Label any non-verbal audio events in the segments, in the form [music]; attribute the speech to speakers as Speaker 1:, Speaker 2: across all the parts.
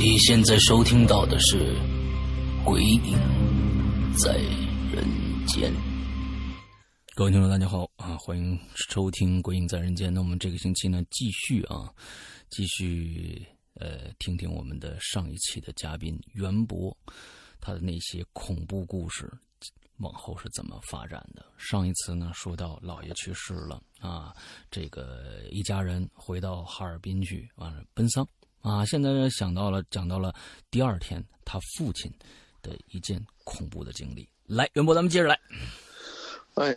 Speaker 1: 你现在收听到的是《鬼影在人间》。各位听众，大家好啊，欢迎收听《鬼影在人间》。那我们这个星期呢，继续啊，继续呃，听听我们的上一期的嘉宾袁博他的那些恐怖故事，往后是怎么发展的？上一次呢，说到姥爷去世了啊，这个一家人回到哈尔滨去，完了奔丧。啊，现在想到了，讲到了第二天他父亲的一件恐怖的经历。来，袁博，咱们接着来。
Speaker 2: 哎，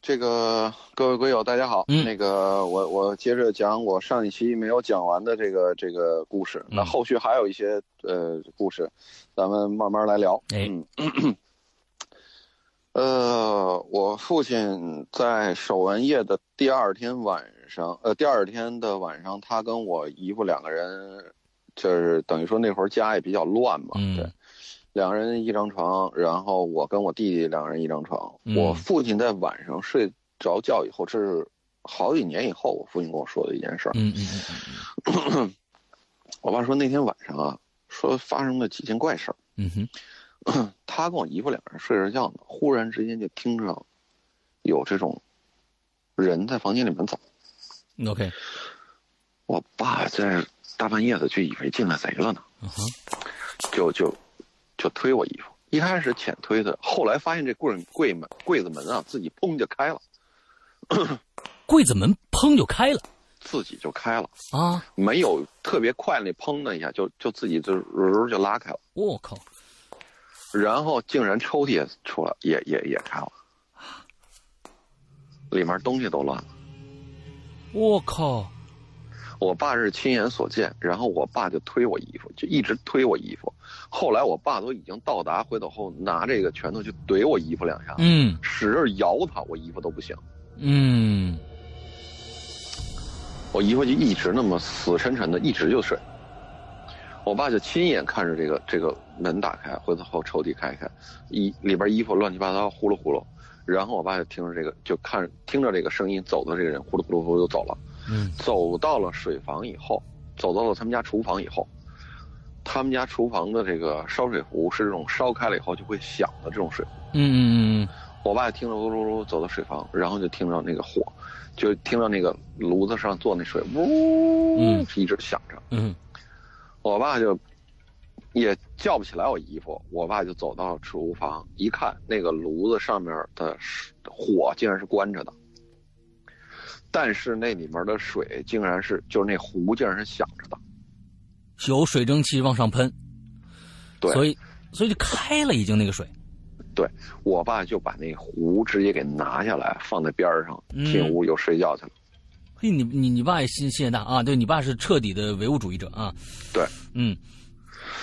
Speaker 2: 这个各位鬼友大家好，
Speaker 1: 嗯
Speaker 2: 那个我我接着讲我上一期没有讲完的这个这个故事，那后续还有一些呃故事，咱们慢慢来聊。
Speaker 1: 哎
Speaker 2: 嗯，呃，我父亲在守完夜的第二天晚上，呃，第二天的晚上，他跟我姨父两个人，就是等于说那会儿家也比较乱嘛，
Speaker 1: 嗯
Speaker 2: 对，两个人一张床，然后我跟我弟弟两个人一张床。
Speaker 1: 嗯
Speaker 2: 我父亲在晚上睡着觉以后，这是好几年以后，我父亲跟我说的一件事儿。
Speaker 1: 嗯嗯
Speaker 2: 我爸说那天晚上啊，说发生了几件怪事儿。
Speaker 1: 嗯哼，[clears throat]
Speaker 2: 他跟我姨夫两个人睡着觉呢，忽然之间就听着有这种人在房间里面走。
Speaker 1: 嗯，OK，
Speaker 2: 我爸在大半夜的就以为进来贼了呢，就就就推我衣服。一开始浅推的，后来发现这柜柜门柜子门啊自己砰就开了，[coughs]
Speaker 1: 柜子门砰就开了
Speaker 2: 自己就开了，
Speaker 1: 啊！
Speaker 2: 没有特别快那砰的一下，就就自己就呃就拉开了，
Speaker 1: 我靠，
Speaker 2: 然后竟然抽屉也出来，也也也开了，里面东西都乱了。
Speaker 1: 我靠，
Speaker 2: 我爸是亲眼所见，然后我爸就推我衣服，就一直推我衣服。后来我爸都已经到达，回头后拿这个拳头去怼我衣服两下，
Speaker 1: 嗯
Speaker 2: 使劲摇他，我衣服都不行。
Speaker 1: 嗯
Speaker 2: 我姨夫就一直那么死沉沉的，一直就睡。我爸就亲眼看着这个这个门打开，回头后抽屉开开，衣里边衣服乱七八糟呼噜呼噜，然后我爸就听着这个就看听着这个声音走的这个人呼噜呼噜呼噜就走了。
Speaker 1: 嗯
Speaker 2: 走到了水房以后，走到了他们家厨房以后，他们家厨房的这个烧水壶是这种烧开了以后就会响的这种水壶。
Speaker 1: 嗯嗯
Speaker 2: 我爸听着噜噜噜走到水房，然后就听到那个火，就听到那个炉子上做那水呜，
Speaker 1: 嗯
Speaker 2: 一直响着。
Speaker 1: 嗯
Speaker 2: 我爸就也叫不起来我姨夫，我爸就走到厨房一看，那个炉子上面的火竟然是关着的，但是那里面的水竟然是就是那壶竟然是响着的。
Speaker 1: 有水蒸气往上喷，
Speaker 2: 对
Speaker 1: 所以所以就开了，已经那个水。
Speaker 2: 对我爸就把那壶直接给拿下来放在边上，
Speaker 1: 嗯
Speaker 2: 进屋又睡觉去了。
Speaker 1: 嘿，你你你爸也心心也大啊！对你爸是彻底的唯物主义者啊。
Speaker 2: 对，
Speaker 1: 嗯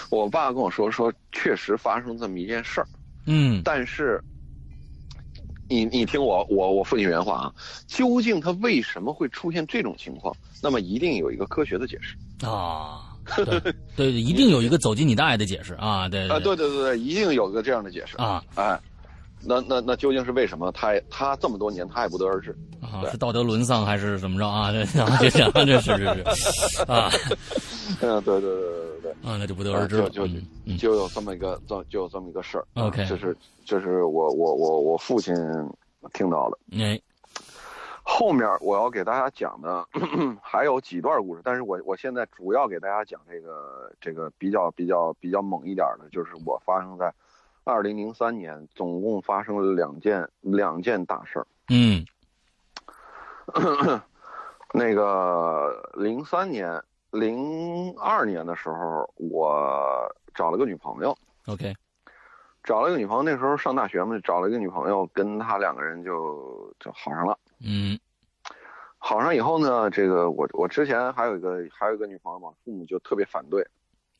Speaker 2: 我爸跟我说说，确实发生这么一件事儿，
Speaker 1: 嗯
Speaker 2: 但是，你你听我我我父亲原话啊，究竟他为什么会出现这种情况？那么一定有一个科学的解释
Speaker 1: 啊，对对对，一定有一个走进你的爱的解释啊！对 [laughs]
Speaker 2: 啊，对对对对，一定有一个这样的解释
Speaker 1: 啊
Speaker 2: 哎，那那那究竟是为什么？他也他这么多年他也不得而知。
Speaker 1: 啊，是道德沦丧还是怎么着啊？这 [laughs] 啊，这这这是是是啊 [laughs]
Speaker 2: 嗯，对对对对对对。
Speaker 1: 啊，那就不得而知了。
Speaker 2: 就就就有这么一个，这就有这么一个事儿。
Speaker 1: OK
Speaker 2: 啊这是就是我我我我父亲听到了。
Speaker 1: 哎
Speaker 2: 后面我要给大家讲的 [clears throat] 还有几段故事，但是我我现在主要给大家讲这个这个比较比较比较猛一点的，就是我发生在二零零三年，总共发生了两件两件大事儿。
Speaker 1: 嗯 [clears throat]
Speaker 2: 那个零三年，零二年的时候，我找了个女朋友。
Speaker 1: OK，
Speaker 2: 找了一个女朋友，那时候上大学嘛，找了一个女朋友，跟她两个人就就好上了。
Speaker 1: 嗯，
Speaker 2: 好上以后呢，这个我我之前还有一个还有一个女朋友嘛，父母就特别反对，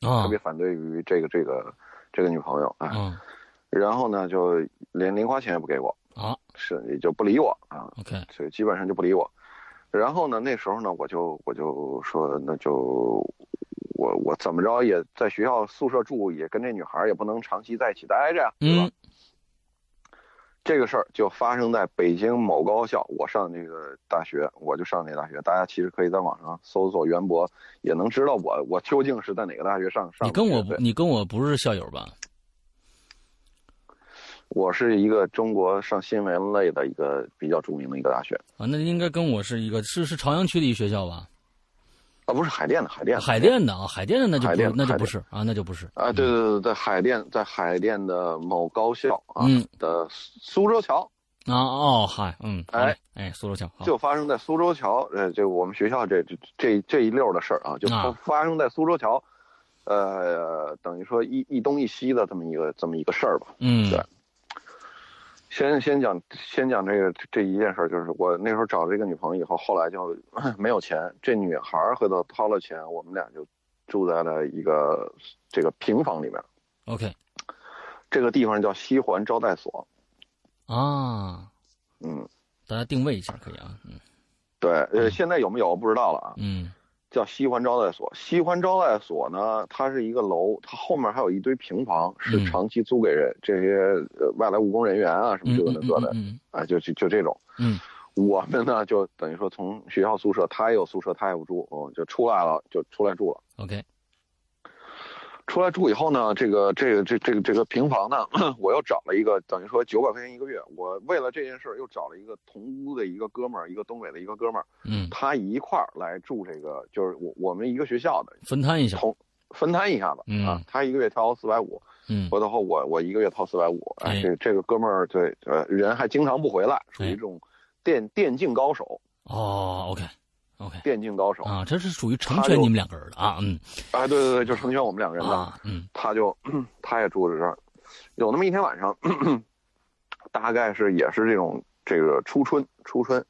Speaker 1: 啊
Speaker 2: 特别反对于这个这个这个女朋友啊。
Speaker 1: 啊
Speaker 2: 然后呢，就连零花钱也不给我，
Speaker 1: 啊
Speaker 2: 是也就不理我啊
Speaker 1: ，，OK，
Speaker 2: 所以基本上就不理我。然后呢，那时候呢，我就我就说，那就我我怎么着也在学校宿舍住，也跟这女孩也不能长期在一起待着呀，对吧？
Speaker 1: 嗯
Speaker 2: 这个事儿就发生在北京某高校，我上那个大学，我就上那大学。大家其实可以在网上搜索袁博，也能知道我我究竟是在哪个大学上上。
Speaker 1: 你跟我不你跟我不是校友吧？
Speaker 2: 我是一个中国上新闻类的一个比较著名的一个大学。
Speaker 1: 啊，那应该跟我是一个是是朝阳区的一学校吧？
Speaker 2: 啊，不是海淀的，海淀的。
Speaker 1: 海淀的啊，海淀的那就那就不是啊，那就不是
Speaker 2: 啊，对对对在，海淀在海淀的某高校啊、
Speaker 1: 嗯。
Speaker 2: 的苏州桥，
Speaker 1: 啊哦嗨嗯哎哎苏州桥
Speaker 2: 就发生在苏州桥，呃，就我们学校这这这这一溜儿的事儿啊，就发生在苏州桥，呃，等于说一一东一西的这么一个这么一个事儿吧。
Speaker 1: 嗯
Speaker 2: 对先先讲先讲这个这一件事儿，就是我那时候找了这个女朋友以后，后来就 [clears throat] 没有钱，这女孩儿回头掏了钱，我们俩就住在了一个这个平房里面
Speaker 1: ，OK。
Speaker 2: 这个地方叫西环招待所，
Speaker 1: 啊，
Speaker 2: 嗯，
Speaker 1: 大家定位一下可以啊嗯。
Speaker 2: 对，呃，现在有没有我不知道了啊，
Speaker 1: 嗯
Speaker 2: 叫西环招待所。西环招待所呢，它是一个楼，它后面还有一堆平房，是
Speaker 1: 嗯
Speaker 2: 长期租给人这些呃外来务工人员啊什么
Speaker 1: 嗯
Speaker 2: 这个那个的，
Speaker 1: 嗯
Speaker 2: 啊，就就就这种。
Speaker 1: 嗯 [laughs]
Speaker 2: 我们呢，就等于说从学校宿舍，他也有宿舍，他也不住，哦，就出来了，就出来住了。
Speaker 1: OK
Speaker 2: 出来住以后呢，这个这个这这个这个平房呢，[clears throat] 我又找了一个，等于说九百块钱一个月。我为了这件事儿又找了一个同屋的一个哥们儿，一个东北的一个哥们儿，
Speaker 1: 嗯
Speaker 2: 他一块儿来住这个，就是我我们一个学校的，
Speaker 1: 分摊一下
Speaker 2: 同分摊一下子、
Speaker 1: 嗯
Speaker 2: 啊。他一个月掏四百五，
Speaker 1: 嗯
Speaker 2: 回头后我我一个月掏四百五。这这个哥们儿对呃人还经常不回来，属于
Speaker 1: 哎
Speaker 2: 这种电电竞高手，
Speaker 1: 哦 OK OK
Speaker 2: 电竞高手。
Speaker 1: 啊，这是属于成
Speaker 2: 就
Speaker 1: 全你们两个人的啊嗯。
Speaker 2: 哎，对对对，就成全我们两个人的。
Speaker 1: 啊嗯。
Speaker 2: 他就 [clears throat] 他也住在这儿，有那么一天晚上，[clears throat] 大概是也是这种这个初春初春，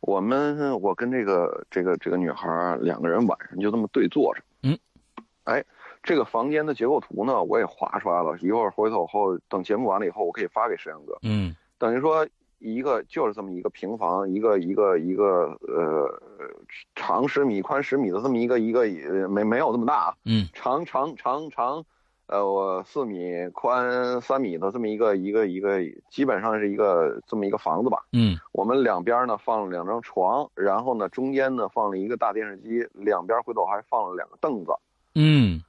Speaker 2: 我们我跟这个这个这个女孩儿两个人晚上就这么对坐着，
Speaker 1: 嗯，
Speaker 2: 哎，这个房间的结构图呢我也画出来了，一会儿回头后等节目完了以后我可以发给石阳哥，
Speaker 1: 嗯。
Speaker 2: 等于说一个就是这么一个平房，一个一个一个呃长十米宽十米的这么一个一个呃没没有这么大啊。
Speaker 1: 嗯
Speaker 2: 长长长长，呃，我四米宽三米的这么一个一个一个，基本上是一个这么一个房子吧。
Speaker 1: 嗯
Speaker 2: 我们两边呢放了两张床，然后呢中间呢放了一个大电视机，两边回头还放了两个凳子。
Speaker 1: 嗯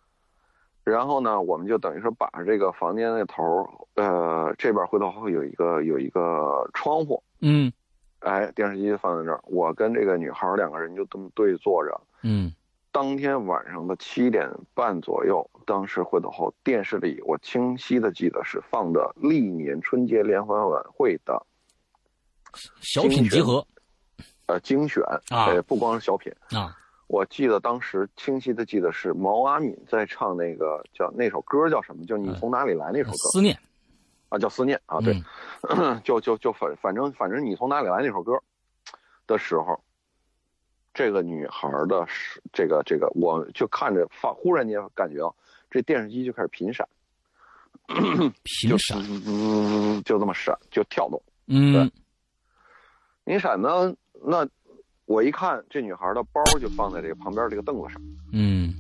Speaker 2: 然后呢，我们就等于说把这个房间那头儿，呃，这边回头会有一个有一个窗户，
Speaker 1: 嗯。
Speaker 2: 哎，电视机放在这儿，我跟这个女孩两个人就这么对坐着。
Speaker 1: 嗯。
Speaker 2: 当天晚上的七点半左右，当时回头后，电视里我清晰的记得是放的历年春节联欢晚会的
Speaker 1: 小品集合。
Speaker 2: 呃精选，
Speaker 1: 啊。
Speaker 2: 呃，不光是小品，
Speaker 1: 啊
Speaker 2: 我记得当时清晰的记得是毛阿敏在唱那个叫那首歌叫什么？就你从哪里来那首歌
Speaker 1: 思念
Speaker 2: 啊，叫思念啊，对，
Speaker 1: 嗯 [clears throat]
Speaker 2: 就就就反反正反正你从哪里来那首歌的时候，这个女孩的这个这个，我就看着发，忽然间感觉到这电视机就开始频闪，[clears throat] 就
Speaker 1: 频闪
Speaker 2: 嗯，就这么闪，就跳动。
Speaker 1: 嗯
Speaker 2: 你闪呢？那我一看，这女孩的包就放在这个旁边这个凳子上。
Speaker 1: 嗯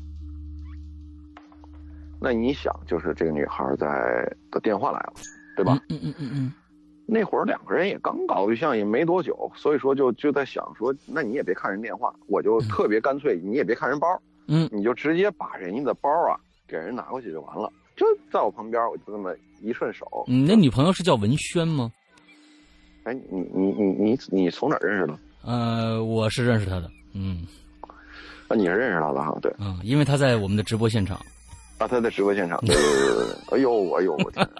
Speaker 2: 那你想，就是这个女孩在的电话来了，对吧？
Speaker 1: 嗯嗯嗯嗯
Speaker 2: 那会儿两个人也刚搞对象，也没多久，所以说就就在想说，那你也别看人电话，我就
Speaker 1: 嗯
Speaker 2: 特别干脆，你也别看人包，
Speaker 1: 嗯
Speaker 2: 你就直接把人家的包啊给人拿过去就完了。就在我旁边，我就这么一顺手。
Speaker 1: 嗯，你那女朋友是叫文轩吗？
Speaker 2: 哎，你你你你你从哪儿认识的？
Speaker 1: 呃，我是认识他的，嗯
Speaker 2: 啊，你是认识他的哈？对，
Speaker 1: 嗯，因为他在我们的直播现场。
Speaker 2: 啊，他在直播现场。对对对。哎呦，哎呦，我天！[laughs]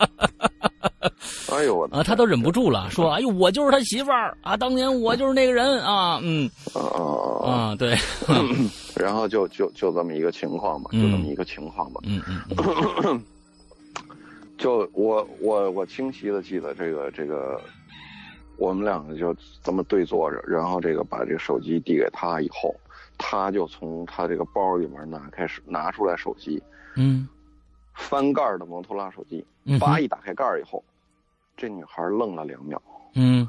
Speaker 2: 哎呦我
Speaker 1: 啊，他都忍不住了，说：“哎呦，我就是他媳妇儿啊，当年我就是那个人啊，嗯，
Speaker 2: 啊
Speaker 1: 啊，对，[laughs]
Speaker 2: 然后就就就这么一个情况吧，就这么一个情况吧，
Speaker 1: 嗯嗯，
Speaker 2: 就 [coughs] 我我我清晰的记得这个这个，我们两个就这么对坐着，然后这个把这个手机递给他以后，他就从他这个包里面拿开始拿出来手机，
Speaker 1: 嗯，
Speaker 2: 翻盖的摩托罗拉手机，叭一打开盖以后，这女孩愣了两秒，
Speaker 1: 嗯，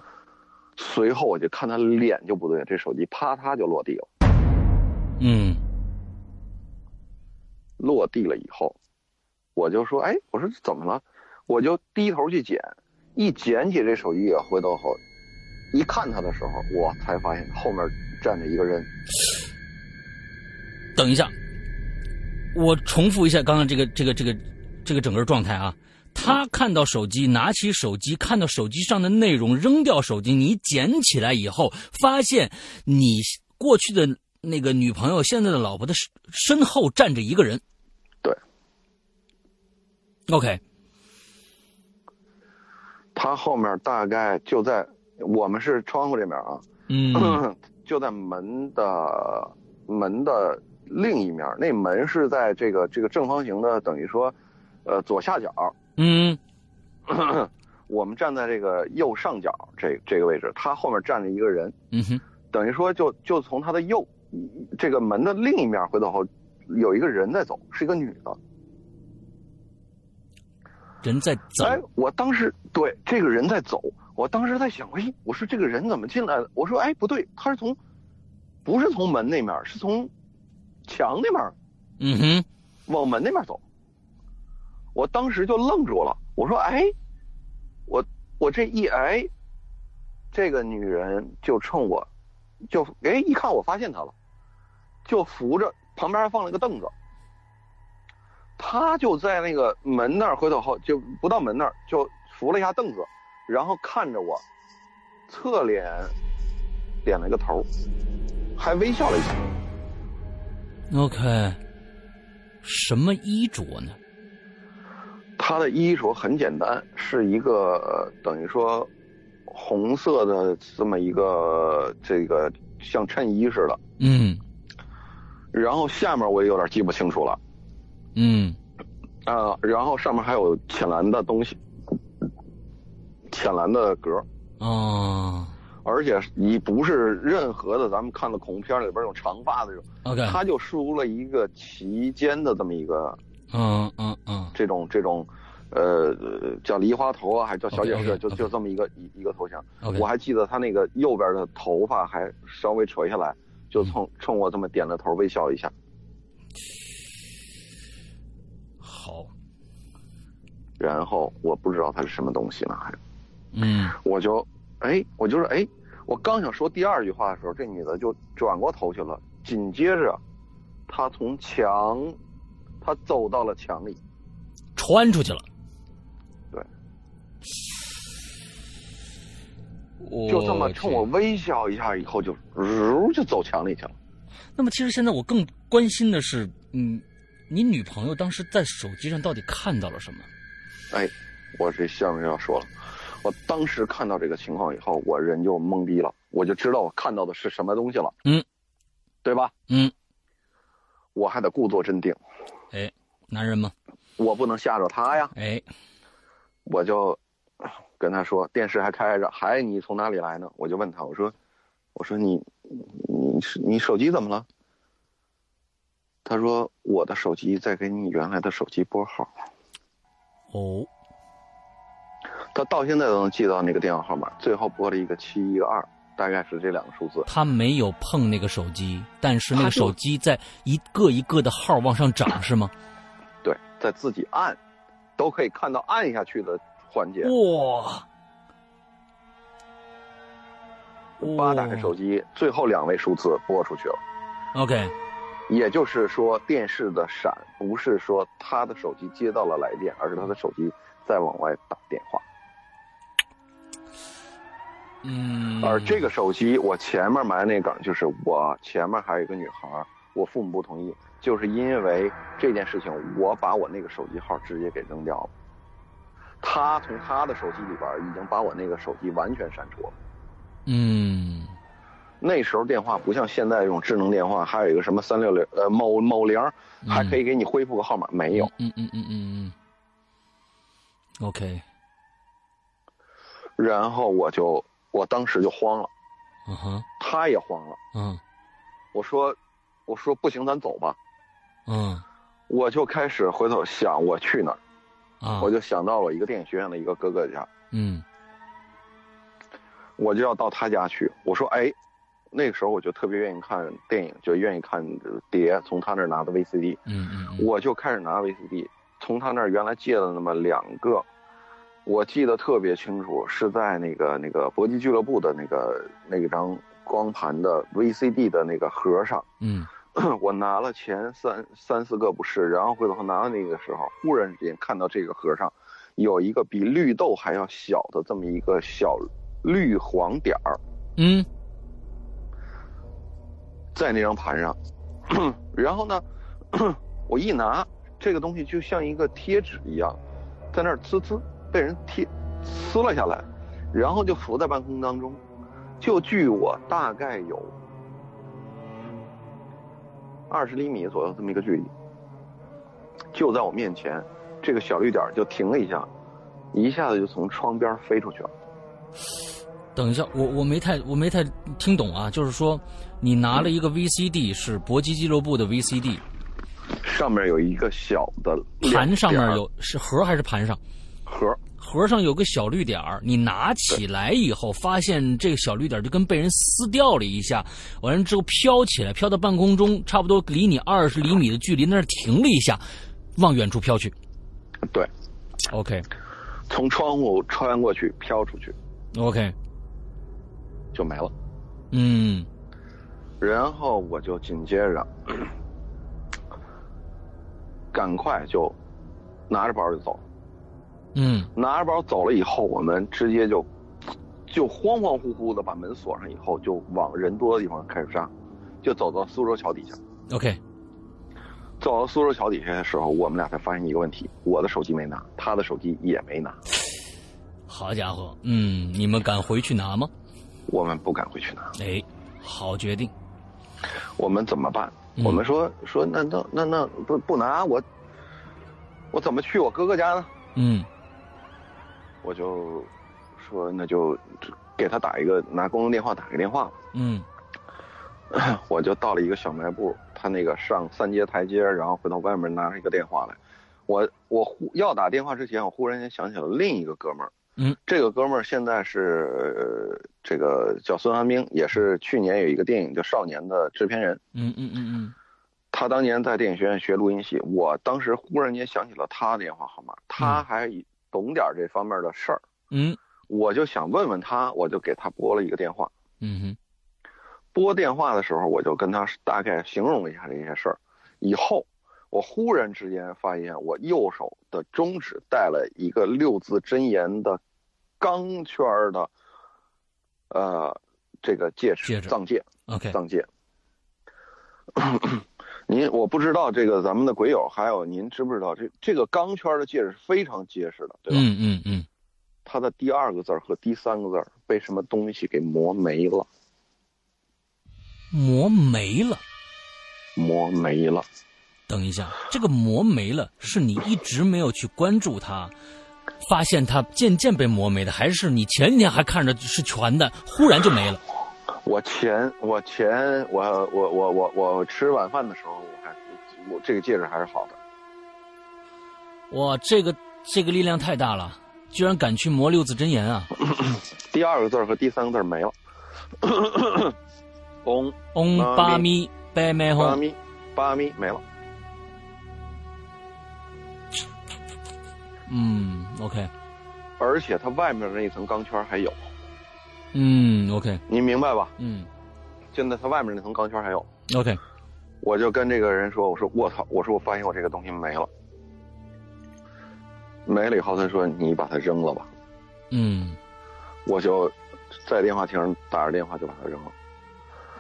Speaker 2: 随后我就看她脸就不对，这手机啪嗒就落地了，
Speaker 1: 嗯，
Speaker 2: 落地了以后，我就说，哎，我说怎么了？我就低头去捡，一捡起这手机也回头后，一看他的时候，我才发现后面站着一个人。
Speaker 1: 等一下，我重复一下刚刚这个这个这个这个整个状态啊。他看到手机，拿起手机，看到手机上的内容，扔掉手机。你捡起来以后，发现你过去的那个女朋友，现在的老婆的身后站着一个人。
Speaker 2: 对。
Speaker 1: OK。
Speaker 2: 他后面大概就在我们是窗户这边啊，
Speaker 1: 嗯，[clears throat]
Speaker 2: 就在门的门的另一面，那门是在这个这个正方形的，等于说，呃左下角。
Speaker 1: 嗯，[clears throat]
Speaker 2: 我们站在这个右上角这这个位置，他后面站着一个人。
Speaker 1: 嗯哼，
Speaker 2: 等于说就就从他的右这个门的另一面回头后，有一个人在走，是一个女的。
Speaker 1: 人在走。
Speaker 2: 哎，我当时对这个人在走，我当时在想，哎，我说这个人怎么进来的？我说，哎，不对，他是从，不是从门那面，是从墙那面，
Speaker 1: 嗯哼，
Speaker 2: 往门那面走。我当时就愣住了，我说，哎，我我这一哎，这个女人就冲我，就哎一看我发现她了，就扶着旁边还放了个凳子。他就在那个门那儿，回头后就不到门那儿，就扶了一下凳子，然后看着我，侧脸点了个头，还微笑了一下。
Speaker 1: OK，什么衣着呢？
Speaker 2: 他的衣着很简单，是一个等于说红色的这么一个这个像衬衣似的。
Speaker 1: 嗯。
Speaker 2: 然后下面我也有点记不清楚了。
Speaker 1: 嗯，
Speaker 2: 啊，然后上面还有浅蓝的东西，浅蓝的格
Speaker 1: 哦，
Speaker 2: 而且你不是任何的咱们看的恐怖片里边有长发的这种
Speaker 1: ，OK，
Speaker 2: 他就梳了一个齐肩的这么一个，
Speaker 1: 嗯嗯嗯，
Speaker 2: 这种这种，呃，叫梨花头啊，还是叫小姐式
Speaker 1: ，OK，OK，
Speaker 2: 就就这么一个一一个头像。我还记得他那个右边的头发还稍微垂下来，就冲冲我这么点着头，微笑一下。
Speaker 1: 好，
Speaker 2: 然后我不知道他是什么东西呢，还
Speaker 1: 嗯
Speaker 2: 我就，哎，我就是哎，我刚想说第二句话的时候，这女的就转过头去了。紧接着，她从墙，她走到了墙里，
Speaker 1: 穿出去了。
Speaker 2: 对，
Speaker 1: 我
Speaker 2: 就这么冲我。微笑一下，以后就如就走墙里去了。
Speaker 1: 那么，其实现在我更关心的是，嗯，你女朋友当时在手机上到底看到了什么？
Speaker 2: 哎，我这下面要说了，我当时看到这个情况以后，我人就懵逼了，我就知道我看到的是什么东西了，
Speaker 1: 嗯，
Speaker 2: 对吧？
Speaker 1: 嗯，
Speaker 2: 我还得故作镇定，
Speaker 1: 哎，男人吗？
Speaker 2: 我不能吓着他呀。
Speaker 1: 哎，
Speaker 2: 我就跟他说电视还开着，还你从哪里来呢？我就问他，我说，我说你你你手机怎么了？他说我的手机在给你原来的手机拨号，
Speaker 1: 哦，
Speaker 2: 他到现在都能记到那个电话号码，最后拨了一个七一个二，大概是这两个数字。
Speaker 1: 他没有碰那个手机，但是那个
Speaker 2: 他
Speaker 1: 手机在一个一个的号往上涨，是吗？
Speaker 2: 对，在自己按，都可以看到按下去的环节。
Speaker 1: 哇！
Speaker 2: 八打开手机，最后两位数字拨出去了。
Speaker 1: OK，
Speaker 2: 也就是说，电视的闪不是说他的手机接到了来电，而是他的手机在往外打电话。
Speaker 1: 嗯，
Speaker 2: 而这个手机，我前面埋那梗，就是我前面还有一个女孩，我父母不同意，就是因为这件事情，我把我那个手机号直接给扔掉了。他从他的手机里边已经把我那个手机完全删除了。
Speaker 1: 嗯，
Speaker 2: 那时候电话不像现在这种智能电话，还有一个什么三六零呃某某零，还可以给你恢复个号码，没有。
Speaker 1: 嗯嗯嗯嗯嗯。OK。
Speaker 2: 然后我就我当时就慌了。
Speaker 1: 嗯哼。
Speaker 2: 他也慌了。
Speaker 1: 嗯。
Speaker 2: 我说，我说不行，咱走吧。
Speaker 1: 嗯。
Speaker 2: 我就开始回头想我去哪儿。
Speaker 1: 啊！
Speaker 2: 我就想到了一个电影学院的一个哥哥家，
Speaker 1: 嗯，
Speaker 2: 我就要到他家去。我说，哎，那个时候我就特别愿意看电影，就愿意看碟，从他那儿拿的 VCD，
Speaker 1: 嗯嗯，
Speaker 2: 我就开始拿 VCD，从他那儿原来借了那么两个，我记得特别清楚，是在那个那个搏击俱乐部的那个那张光盘的 VCD 的那个盒上，
Speaker 1: 嗯。[clears throat]
Speaker 2: 我拿了前三三四个不是，然后回头拿的那个时候，忽然之间看到这个盒上，有一个比绿豆还要小的这么一个小绿黄点儿，
Speaker 1: 嗯，
Speaker 2: 在那张盘上，[clears throat] 然后呢，我一拿这个东西就像一个贴纸一样，在那儿呲呲被人贴撕了下来，然后就浮在半空当中，就距我大概有。二十厘米左右这么一个距离，就在我面前，这个小绿点就停了一下，一下子就从窗边飞出去了。
Speaker 1: 等一下，我我没太我没太听懂啊，就是说你拿了一个 VCD，是搏击俱乐部的 VCD，
Speaker 2: 上面有一个小的
Speaker 1: 盘，上面有是盒还是盘上？
Speaker 2: 盒。
Speaker 1: 盒上有个小绿点儿，你拿起来以后，发现这个小绿点就跟被人撕掉了一下，完了之后飘起来，飘到半空中，差不多离你二十厘米的距离，那儿停了一下，往远处飘去。
Speaker 2: 对
Speaker 1: ，OK，
Speaker 2: 从窗户穿过去，飘出去
Speaker 1: ，OK，
Speaker 2: 就没了。
Speaker 1: 嗯，
Speaker 2: 然后我就紧接着，[clears throat] 赶快就拿着包就走。
Speaker 1: 嗯，
Speaker 2: 拿着包走了以后，我们直接就就慌慌乎乎的把门锁上，以后就往人多的地方开始杀，就走到苏州桥底下。
Speaker 1: OK，
Speaker 2: 走到苏州桥底下的时候，我们俩才发现一个问题：我的手机没拿，他的手机也没拿。
Speaker 1: 好家伙，嗯，你们敢回去拿吗？
Speaker 2: 我们不敢回去拿。
Speaker 1: 哎，好决定。
Speaker 2: 我们怎么办？我们说说，那那那那不不拿我，我怎么去我哥哥家呢？
Speaker 1: 嗯。
Speaker 2: 我就说，那就给他打一个，拿公用电话打个电话吧。
Speaker 1: 嗯，[coughs]
Speaker 2: 我就到了一个小卖部，他那个上三阶台阶，然后回到外面拿着一个电话来。我我忽要打电话之前，我忽然间想起了另一个哥们儿。
Speaker 1: 嗯，
Speaker 2: 这个哥们儿现在是这个叫孙寒冰，也是去年有一个电影叫《少年》的制片人。
Speaker 1: 嗯嗯嗯嗯，
Speaker 2: 他当年在电影学院学录音系，我当时忽然间想起了他的电话号码，他还。懂点这方面的事儿，
Speaker 1: 嗯，
Speaker 2: 我就想问问他，我就给他拨了一个电话，
Speaker 1: 嗯哼，
Speaker 2: 拨电话的时候，我就跟他大概形容了一下这些事儿。以后，我忽然之间发现，我右手的中指戴了一个六字真言的钢圈的，呃，这个戒指，藏戒
Speaker 1: ，OK，
Speaker 2: 藏戒。[coughs] 您我不知道这个咱们的鬼友还有您知不知道这这个钢圈的戒指是非常结实的，对吧？
Speaker 1: 嗯嗯嗯。
Speaker 2: 它的第二个字和第三个字被什么东西给磨没了？
Speaker 1: 磨没了？
Speaker 2: 磨没了。
Speaker 1: 等一下，这个磨没了是你一直没有去关注它，发现它渐渐被磨没的，还是你前几天还看着是全的，忽然就没了？
Speaker 2: 我前我前我我我我我吃晚饭的时候，我还我这个戒指还是好的。
Speaker 1: 哇，这个这个力量太大了，居然敢去磨六字真言啊！[coughs]
Speaker 2: 第二个字和第三个字没了。[coughs] [coughs] 嗡
Speaker 1: 嗡巴咪呗咪吽。
Speaker 2: 巴咪巴咪没了。
Speaker 1: 嗯，OK。
Speaker 2: 而且它外面那一层钢圈还有。
Speaker 1: 嗯，OK，
Speaker 2: 你明白吧？
Speaker 1: 嗯，
Speaker 2: 现在它外面那层钢圈还有。
Speaker 1: OK，
Speaker 2: 我就跟这个人说：“我说我操，我说我发现我这个东西没了，没了以后，他说你把它扔了吧。”
Speaker 1: 嗯，
Speaker 2: 我就在电话亭打着电话就把它扔了。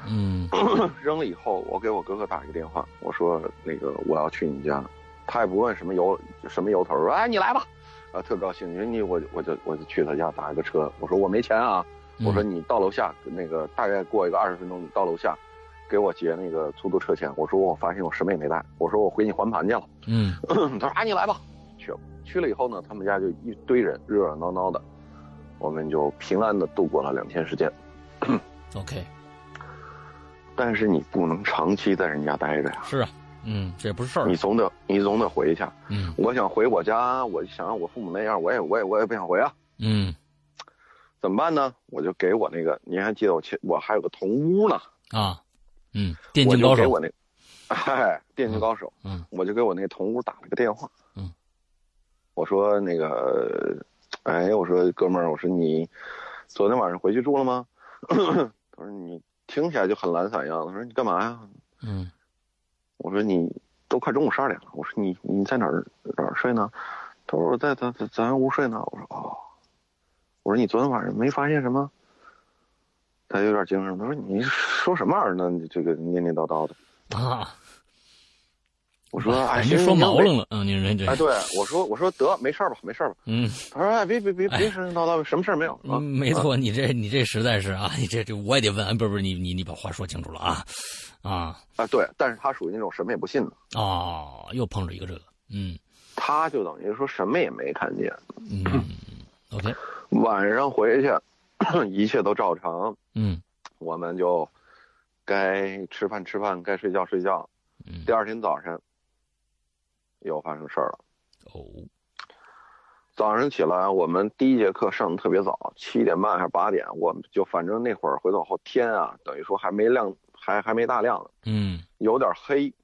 Speaker 1: 嗯，[coughs]
Speaker 2: 扔了以后，我给我哥哥打一个电话，我说那个我要去你家，他也不问什么由什么由头，说哎你来吧。啊，特高兴。你你我我就我就去他家打一个车，我说我没钱啊，我说你到楼下那个大概过一个二十分钟，你到楼下给我结那个出租车钱。我说我发现我什么也没带，我说我回你还盘去了。
Speaker 1: 嗯，[clears throat]
Speaker 2: 他说啊你来吧，去了去了以后呢，他们家就一堆人热热闹闹的，我们就平安的度过了两天时间。
Speaker 1: OK，
Speaker 2: 但是你不能长期在人家待着呀，
Speaker 1: 是啊，嗯，这也不是事儿
Speaker 2: 你，总得你总得回去。
Speaker 1: 嗯
Speaker 2: 我想回我家，我想让我父母那样，我也我也我也不想回啊。
Speaker 1: 嗯
Speaker 2: 怎么办呢？我就给我那个，您还记得我前我还有个同屋呢，
Speaker 1: 啊，嗯，电
Speaker 2: 我
Speaker 1: 竞高手，
Speaker 2: 就给我那，嗨，电竞高手，
Speaker 1: 嗯
Speaker 2: 我就给我那同屋打了个电话，
Speaker 1: 嗯，
Speaker 2: 我说那个，哎，我说哥们儿，我说你昨天晚上回去住了吗？[coughs] 他说你听起来就很懒散样子，他说你干嘛呀？
Speaker 1: 嗯
Speaker 2: 我说你都快中午十二点了，我说你你在哪儿哪儿睡呢？他说我在咱咱咱屋睡呢。我说哦，我说你昨天晚上没发现什么？他有点精神，他说你说什么玩意儿呢？你这个念念叨叨的。
Speaker 1: 啊，
Speaker 2: 我说哎，
Speaker 1: 您说毛愣了，嗯，您人这
Speaker 2: 哎，，对，我说我说得没事儿吧，没事儿吧。
Speaker 1: 嗯。
Speaker 2: 他说哎，别别别别神神叨叨，什么事儿没有啊？
Speaker 1: 嗯，没错，你这你这实在是啊，你这这我也得问，不是不是，你你你把话说清楚了啊啊
Speaker 2: 啊，对，但是他属于那种什么也不信的，
Speaker 1: 哦，又碰着一个这个，嗯
Speaker 2: 他就等于说什么也没看见。
Speaker 1: 嗯，OK，[coughs]
Speaker 2: 晚上回去，一切都照常，
Speaker 1: 嗯
Speaker 2: 我们就该吃饭吃饭，该睡觉睡觉。
Speaker 1: 嗯
Speaker 2: 第二天早上又发生事儿了。
Speaker 1: 哦
Speaker 2: 早上起来，我们第一节课上的特别早，七点半还是八点，我们就反正那会儿回头后天啊，等于说还没亮，还还没大亮呢，
Speaker 1: 嗯
Speaker 2: 有点黑。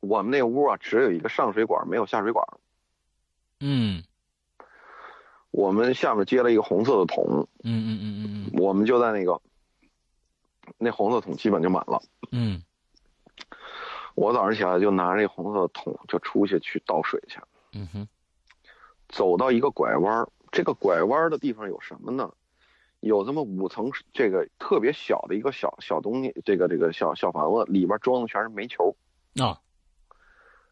Speaker 2: 我们那屋啊，只有一个上水管，没有下水管。
Speaker 1: 嗯
Speaker 2: 我们下面接了一个红色的桶，
Speaker 1: 嗯嗯嗯嗯嗯
Speaker 2: 我们就在那个那红色桶基本就满了。
Speaker 1: 嗯
Speaker 2: 我早上起来就拿着那红色的桶就出去去倒水去，
Speaker 1: 嗯哼
Speaker 2: 走到一个拐弯儿，这个拐弯儿的地方有什么呢？有这么五层，这个特别小的一个小小东西，这个这个小小房子里边装的全是煤球
Speaker 1: 啊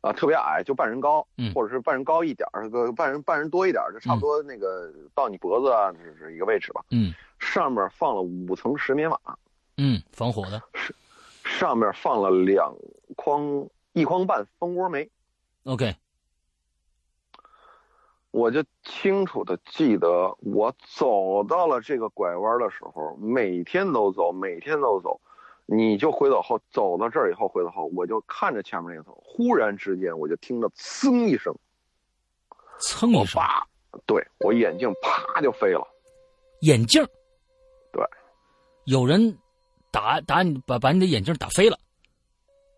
Speaker 2: 啊，特别矮，就半人高，
Speaker 1: 嗯
Speaker 2: 或者是半人高一点儿，个半人半人多一点儿，就差不多那个到你脖子啊，这是一个位置吧。
Speaker 1: 嗯
Speaker 2: 上面放了五层石棉瓦，
Speaker 1: 嗯，防火的是
Speaker 2: 上面放了两筐一筐半蜂窝煤。
Speaker 1: ，OK，
Speaker 2: 我就清楚的记得，我走到了这个拐弯的时候，每天都走，每天都走。你就回到后走到这儿以后，回头后我就看着前面那个头，忽然之间我就听到噌一声，我
Speaker 1: 噌一声，
Speaker 2: 叭，对我眼镜啪就飞了。
Speaker 1: 眼镜，
Speaker 2: 对，
Speaker 1: 有人打打你，把把你的眼镜打飞了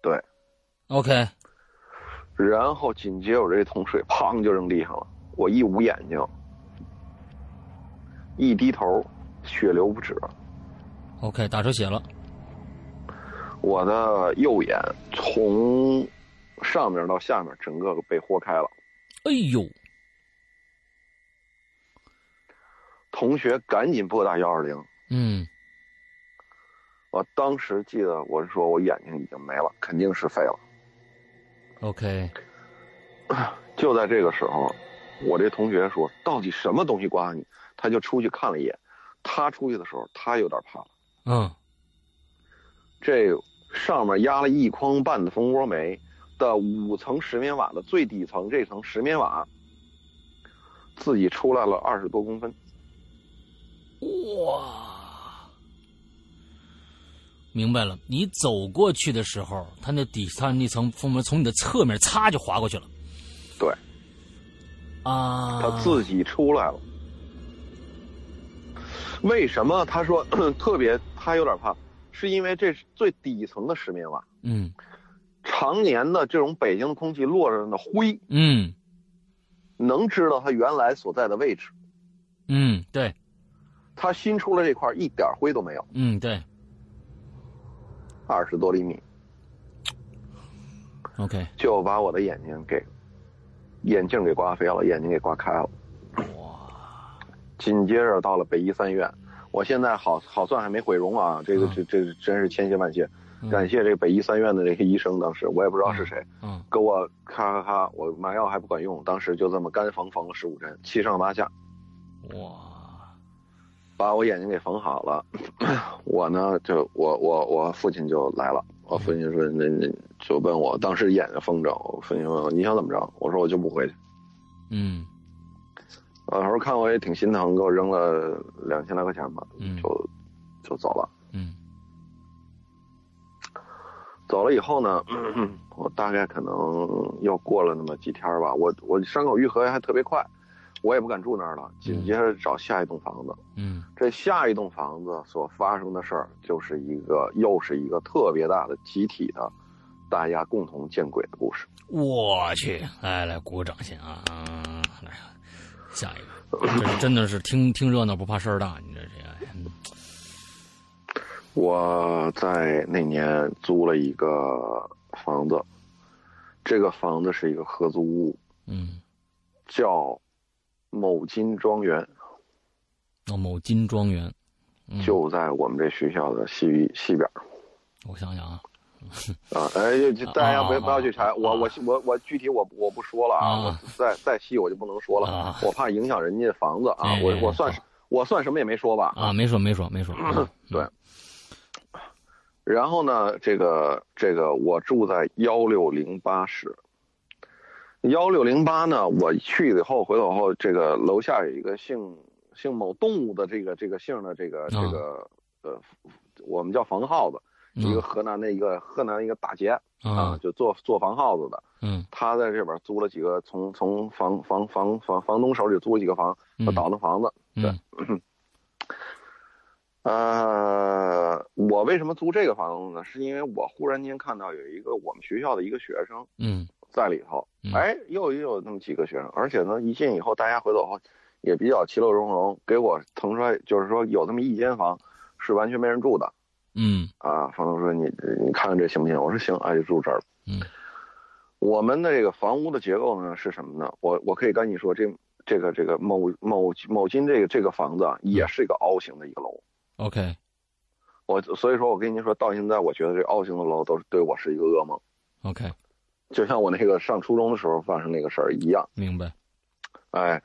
Speaker 2: 对
Speaker 1: ，，OK，
Speaker 2: 然后紧接着我这桶水砰就扔地上了，我一捂眼睛，一低头，血流不止
Speaker 1: ，OK，打出血了，
Speaker 2: 我的右眼从上面到下面整个被豁开了。
Speaker 1: 哎呦，
Speaker 2: 同学赶紧拨打幺二零。
Speaker 1: 嗯
Speaker 2: 我当时记得我是说我眼睛已经没了，肯定是废了。
Speaker 1: ，OK，[clears throat]
Speaker 2: 就在这个时候，我这同学说到底什么东西刮你？他就出去看了一眼。他出去的时候，他有点怕了。
Speaker 1: 嗯
Speaker 2: 这上面压了一筐半的蜂窝煤的五层石棉瓦的最底层这层石棉瓦，自己出来了二十多公分。
Speaker 1: 哇，明白了。你走过去的时候，它那底它那层封膜从你的侧面擦就划过去了。
Speaker 2: 对，
Speaker 1: 啊，
Speaker 2: 它自己出来了。为什么他说 [clears throat] 特别他有点怕？是因为这是最底层的石棉瓦，
Speaker 1: 嗯
Speaker 2: 常年的这种北京的空气落着的灰，
Speaker 1: 嗯
Speaker 2: 能知道它原来所在的位置。
Speaker 1: 嗯，对，
Speaker 2: 它新出来这块一点灰都没有，
Speaker 1: 嗯对
Speaker 2: 二十多厘米
Speaker 1: ，，OK，
Speaker 2: 就把我的眼睛给眼镜给刮飞了，眼睛给刮开了。
Speaker 1: 哇，
Speaker 2: 紧接着到了北医三院，我现在好好算还没毁容啊，这个
Speaker 1: 嗯。
Speaker 2: 这这真是千谢万谢。感谢这个北医三院的这些医生，当时我也不知道是谁，
Speaker 1: 嗯，
Speaker 2: 给我咔咔咔，我麻药还不管用，当时就这么干缝缝了十五针，七上八下，
Speaker 1: 哇，
Speaker 2: 把我眼睛给缝好了。[clears throat] 我呢，就我我我父亲就来了，我父亲说那那就问我，当时眼睛缝着，我父亲问我你想怎么着？我说我就不回去。
Speaker 1: 嗯
Speaker 2: 啊，他说看我也挺心疼，给我扔了两千来块钱吧，
Speaker 1: 嗯
Speaker 2: 就就走了。
Speaker 1: 嗯
Speaker 2: 走了以后呢，[clears throat] 我大概可能又过了那么几天吧，我我伤口愈合还特别快，我也不敢住那儿了，紧接着找下一栋房子。
Speaker 1: 嗯
Speaker 2: 这下一栋房子所发生的事儿，就是一个又是一个特别大的集体的，大家共同见鬼的故事。
Speaker 1: 我去，来来鼓个掌先啊！啊来，下一个，[laughs] 这真的是听听热闹不怕事儿大，你这这
Speaker 2: 我在那年租了一个房子，这个房子是一个合租屋，
Speaker 1: 嗯，
Speaker 2: 叫某金庄园，
Speaker 1: 哦，某金庄园，嗯、
Speaker 2: 就在我们这学校的西西边儿。
Speaker 1: 我想想啊，
Speaker 2: 啊，哎，大家不
Speaker 1: 要
Speaker 2: 不要去查，我我我我具体我我不说了啊，
Speaker 1: 啊。
Speaker 2: 我再再细我就不能说了
Speaker 1: 啊，
Speaker 2: 我怕影响人家房子啊
Speaker 1: 哎，
Speaker 2: 我我算是我算什么也没说吧
Speaker 1: 啊，没说没说没说，[laughs] 嗯。
Speaker 2: 对。然后呢，这个这个我住在幺六零八室，幺六零八呢，我去以后回头后，这个楼下有一个姓姓某动物的这个这个姓的这个这个呃，我们叫房耗子，一个河南的一个河南一个大姐啊，
Speaker 1: 啊，
Speaker 2: 就做做房耗子的，
Speaker 1: 嗯。
Speaker 2: 他在这边租了几个，从从房房房房房东手里租了几个房，
Speaker 1: 嗯。
Speaker 2: 他倒腾房子。
Speaker 1: 嗯。[clears throat]
Speaker 2: 呃，我为什么租这个房子呢？是因为我忽然间看到有一个我们学校的一个学生
Speaker 1: 嗯
Speaker 2: 在里头，
Speaker 1: 嗯
Speaker 2: 哎，又又有那么几个学生，而且呢，一进以后，大家回走后也比较其乐融融，给我腾出来，就是说有那么一间房是完全没人住的
Speaker 1: 嗯
Speaker 2: 啊。房东说你你看看这行不行？我说行，哎，就住这儿了。
Speaker 1: 嗯
Speaker 2: 我们的这个房屋的结构呢是什么呢？我我可以跟你说，这这个这个某某某金这个这个房子啊，也是一个凹形的一个楼。
Speaker 1: ，OK，
Speaker 2: 我所以说我跟您说到现在，我觉得这凹形的楼都是对我是一个噩梦
Speaker 1: ，OK，
Speaker 2: 就像我那个上初中的时候发生那个事儿一样。
Speaker 1: 明白，
Speaker 2: 哎，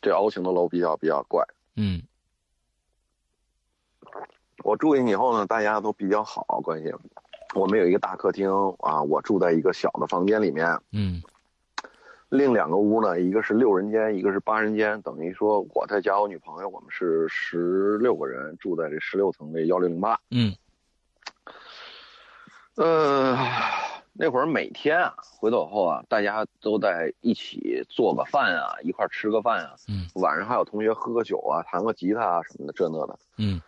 Speaker 2: 这凹形的楼比较比较怪。
Speaker 1: 嗯
Speaker 2: 我住进去以后呢，大家都比较好关系。我们有一个大客厅啊，我住在一个小的房间里面，
Speaker 1: 嗯
Speaker 2: 另两个屋呢，一个是六人间，一个是八人间，等于说我再加我女朋友，我们是十六个人住在这十六层的幺零零八。
Speaker 1: 嗯
Speaker 2: 呃，那会儿每天啊，回走后啊，大家都在一起做个饭啊，一块儿吃个饭啊，
Speaker 1: 嗯。
Speaker 2: 晚上还有同学喝个酒啊，弹个吉他啊什么的，这那的。
Speaker 1: 嗯。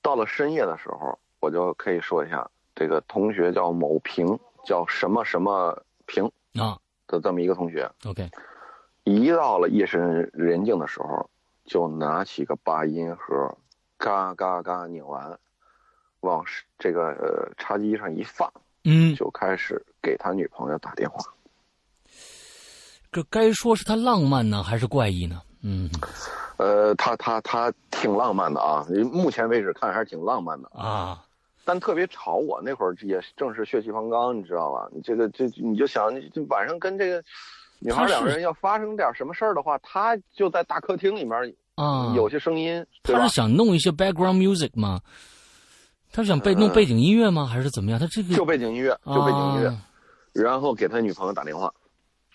Speaker 2: 到了深夜的时候，我就可以说一下，这个同学叫某平，叫什么什么平
Speaker 1: 啊。
Speaker 2: 的这么一个同学
Speaker 1: ，，OK，
Speaker 2: 一到了夜深人静的时候，就拿起个八音盒，嘎嘎嘎拧完，往这个呃茶几上一放，
Speaker 1: 嗯，
Speaker 2: 就开始给他女朋友打电话。
Speaker 1: 这该说是他浪漫呢，还是怪异呢？嗯
Speaker 2: 呃，他他他挺浪漫的啊，目前为止看还是挺浪漫的，
Speaker 1: 啊，
Speaker 2: 但特别吵我。那会儿也正是血气方刚，你知道吧？你这个这你就想，你这晚上跟这个女孩两个人要发生点什么事儿的话，他就在大客厅里面
Speaker 1: 啊，
Speaker 2: 有些声音，
Speaker 1: 他是？想弄一些 background music 吗？他是想背
Speaker 2: 呃
Speaker 1: 弄背景音乐吗？还是怎么样？他这个
Speaker 2: 就背景音乐，就背景音乐，
Speaker 1: 啊
Speaker 2: 然后给他女朋友打电话。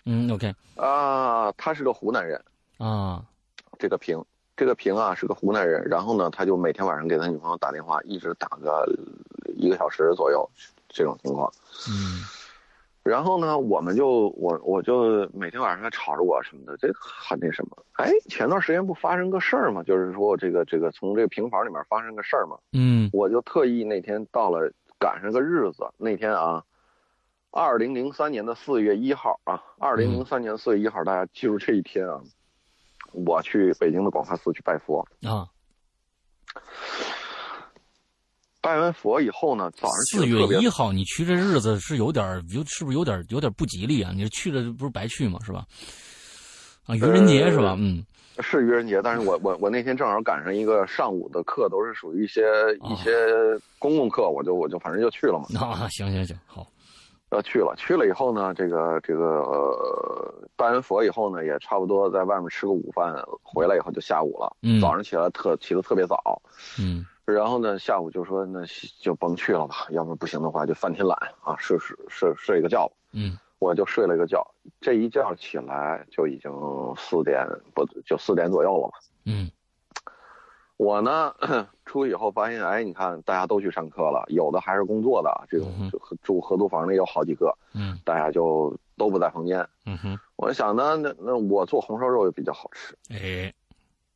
Speaker 1: 嗯，OK。
Speaker 2: 啊，他是个湖南人，
Speaker 1: 啊，
Speaker 2: 这个平，这个平啊是个湖南人，然后呢，他就每天晚上给他女朋友打电话，一直打个一个小时左右，这种情况。
Speaker 1: 嗯
Speaker 2: 然后呢，我们就我我就每天晚上还吵着我什么的，这很那什么。哎，前段时间不发生个事儿吗？就是说这个这个从这个平房里面发生个事儿嘛，
Speaker 1: 嗯
Speaker 2: 我就特意那天到了赶上个日子，那天啊，二零零三年的四月一号啊，二零零三年四月一号，大家记住这一天啊，我去北京的广化寺去拜佛，
Speaker 1: 啊，
Speaker 2: 拜完佛以后呢，早上
Speaker 1: 四月一号你去这日子是有点有是不是有点有点不吉利啊？你去了不是白去吗？是吧？啊，愚人节是吧？嗯
Speaker 2: 是愚人节，但是我我我那天正好赶上一个上午的课，都是属于一些一些公共课，我就我就反正就去了嘛。
Speaker 1: 啊，行行行，好。
Speaker 2: 要去了，去了以后呢，这个这个呃，拜完佛以后呢，也差不多在外面吃个午饭，回来以后就下午了。
Speaker 1: 嗯。
Speaker 2: 早上起来特起得特别早。
Speaker 1: 嗯。
Speaker 2: 然后呢，下午就说那就甭去了吧，要不不行的话就翻天懒啊，睡睡睡睡个觉。
Speaker 1: 嗯。
Speaker 2: 我就睡了一个觉，这一觉起来就已经四点不就四点左右了嘛。
Speaker 1: 嗯。
Speaker 2: 我呢，[clears throat] 出去以后发现，哎，你看大家都去上课了，有的还是工作的，这种住合租房的有好几个，
Speaker 1: 嗯，
Speaker 2: 大家就都不在房间，
Speaker 1: 嗯哼，
Speaker 2: 我想呢，那那我做红烧肉也比较好吃，
Speaker 1: 哎，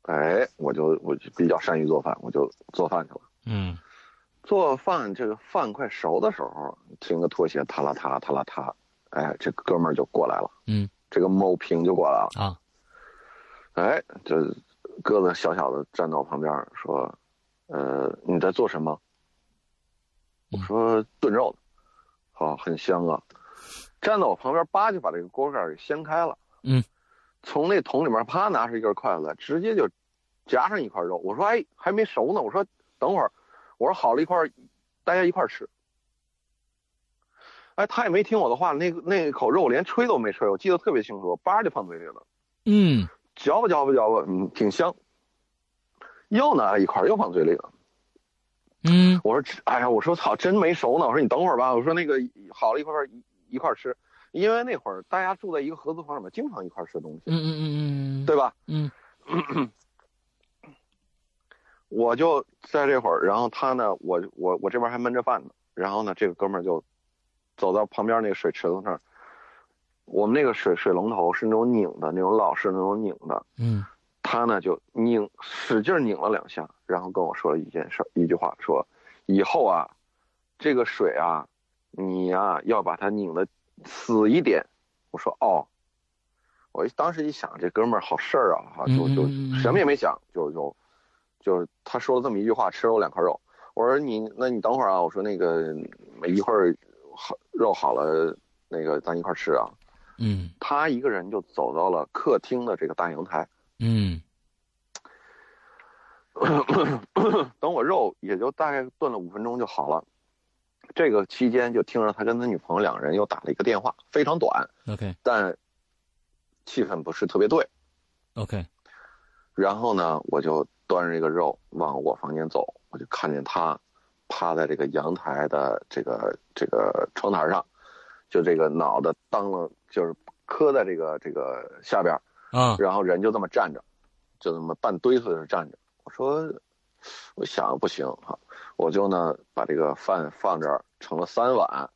Speaker 2: 哎，我就我就比较善于做饭，我就做饭去了，
Speaker 1: 嗯，
Speaker 2: 做饭这个饭快熟的时候，听个拖鞋踏啦踏踏啦踏，哎，这哥们儿就过来了，
Speaker 1: 嗯，
Speaker 2: 这个某平就过来了
Speaker 1: 啊，
Speaker 2: 哎，这。个子小小的站到我旁边说：“呃，你在做什么？”我说：“炖肉好，很香啊。”站到我旁边，叭就把这个锅盖给掀开了。
Speaker 1: 嗯，
Speaker 2: 从那桶里面啪拿出一根筷子来，直接就夹上一块肉。我说：“哎，还没熟呢。”我说：“等会儿。”我说：“好了一块，大家一块吃。”哎，他也没听我的话，那那口肉连吹都没吹，我记得特别清楚，叭就放嘴里了。
Speaker 1: 嗯。
Speaker 2: 嚼吧嚼吧嚼吧，嗯，挺香。又拿了一块，又放嘴里了。
Speaker 1: 嗯，
Speaker 2: 我说，哎呀，我说操，真没熟呢。我说你等会儿吧。我说那个好了一块一一块吃，因为那会儿大家住在一个合租房里面，经常一块吃东西。
Speaker 1: 嗯嗯嗯嗯，
Speaker 2: 对吧？
Speaker 1: 嗯。[clears throat]
Speaker 2: 我就在这会儿，然后他呢，我我我这边还闷着饭呢。然后呢，这个哥们儿就走到旁边那个水池子那儿。我们那个水水龙头是那种拧的，那种老式那种拧的。
Speaker 1: 嗯，
Speaker 2: 他呢就拧，使劲拧了两下，然后跟我说了一件事，一句话说：“以后啊，这个水啊，你啊要把它拧的死一点。”我说：“哦。”我当时一想，这哥们儿好事儿啊，哈，就就什么也没想，就就就是他说了这么一句话，吃了我两块肉。我说：“你那你等会儿啊。”我说：“那个一会儿好肉好了，那个咱一块吃啊。”
Speaker 1: 嗯，
Speaker 2: 他一个人就走到了客厅的这个大阳台。
Speaker 1: 嗯，[clears throat]
Speaker 2: 等我肉也就大概炖了五分钟就好了。这个期间就听着他跟他女朋友两个人又打了一个电话，非常短。
Speaker 1: OK，
Speaker 2: 但气氛不是特别对。
Speaker 1: OK，
Speaker 2: 然后呢，我就端着这个肉往我房间走，我就看见他趴在这个阳台的这个这个窗台上。就这个脑袋当了，就是磕在这个这个下边
Speaker 1: 啊，
Speaker 2: 然后人就这么站着，就这么半堆似的站着。我说，我想不行哈，我就呢把这个饭放这儿盛了三碗，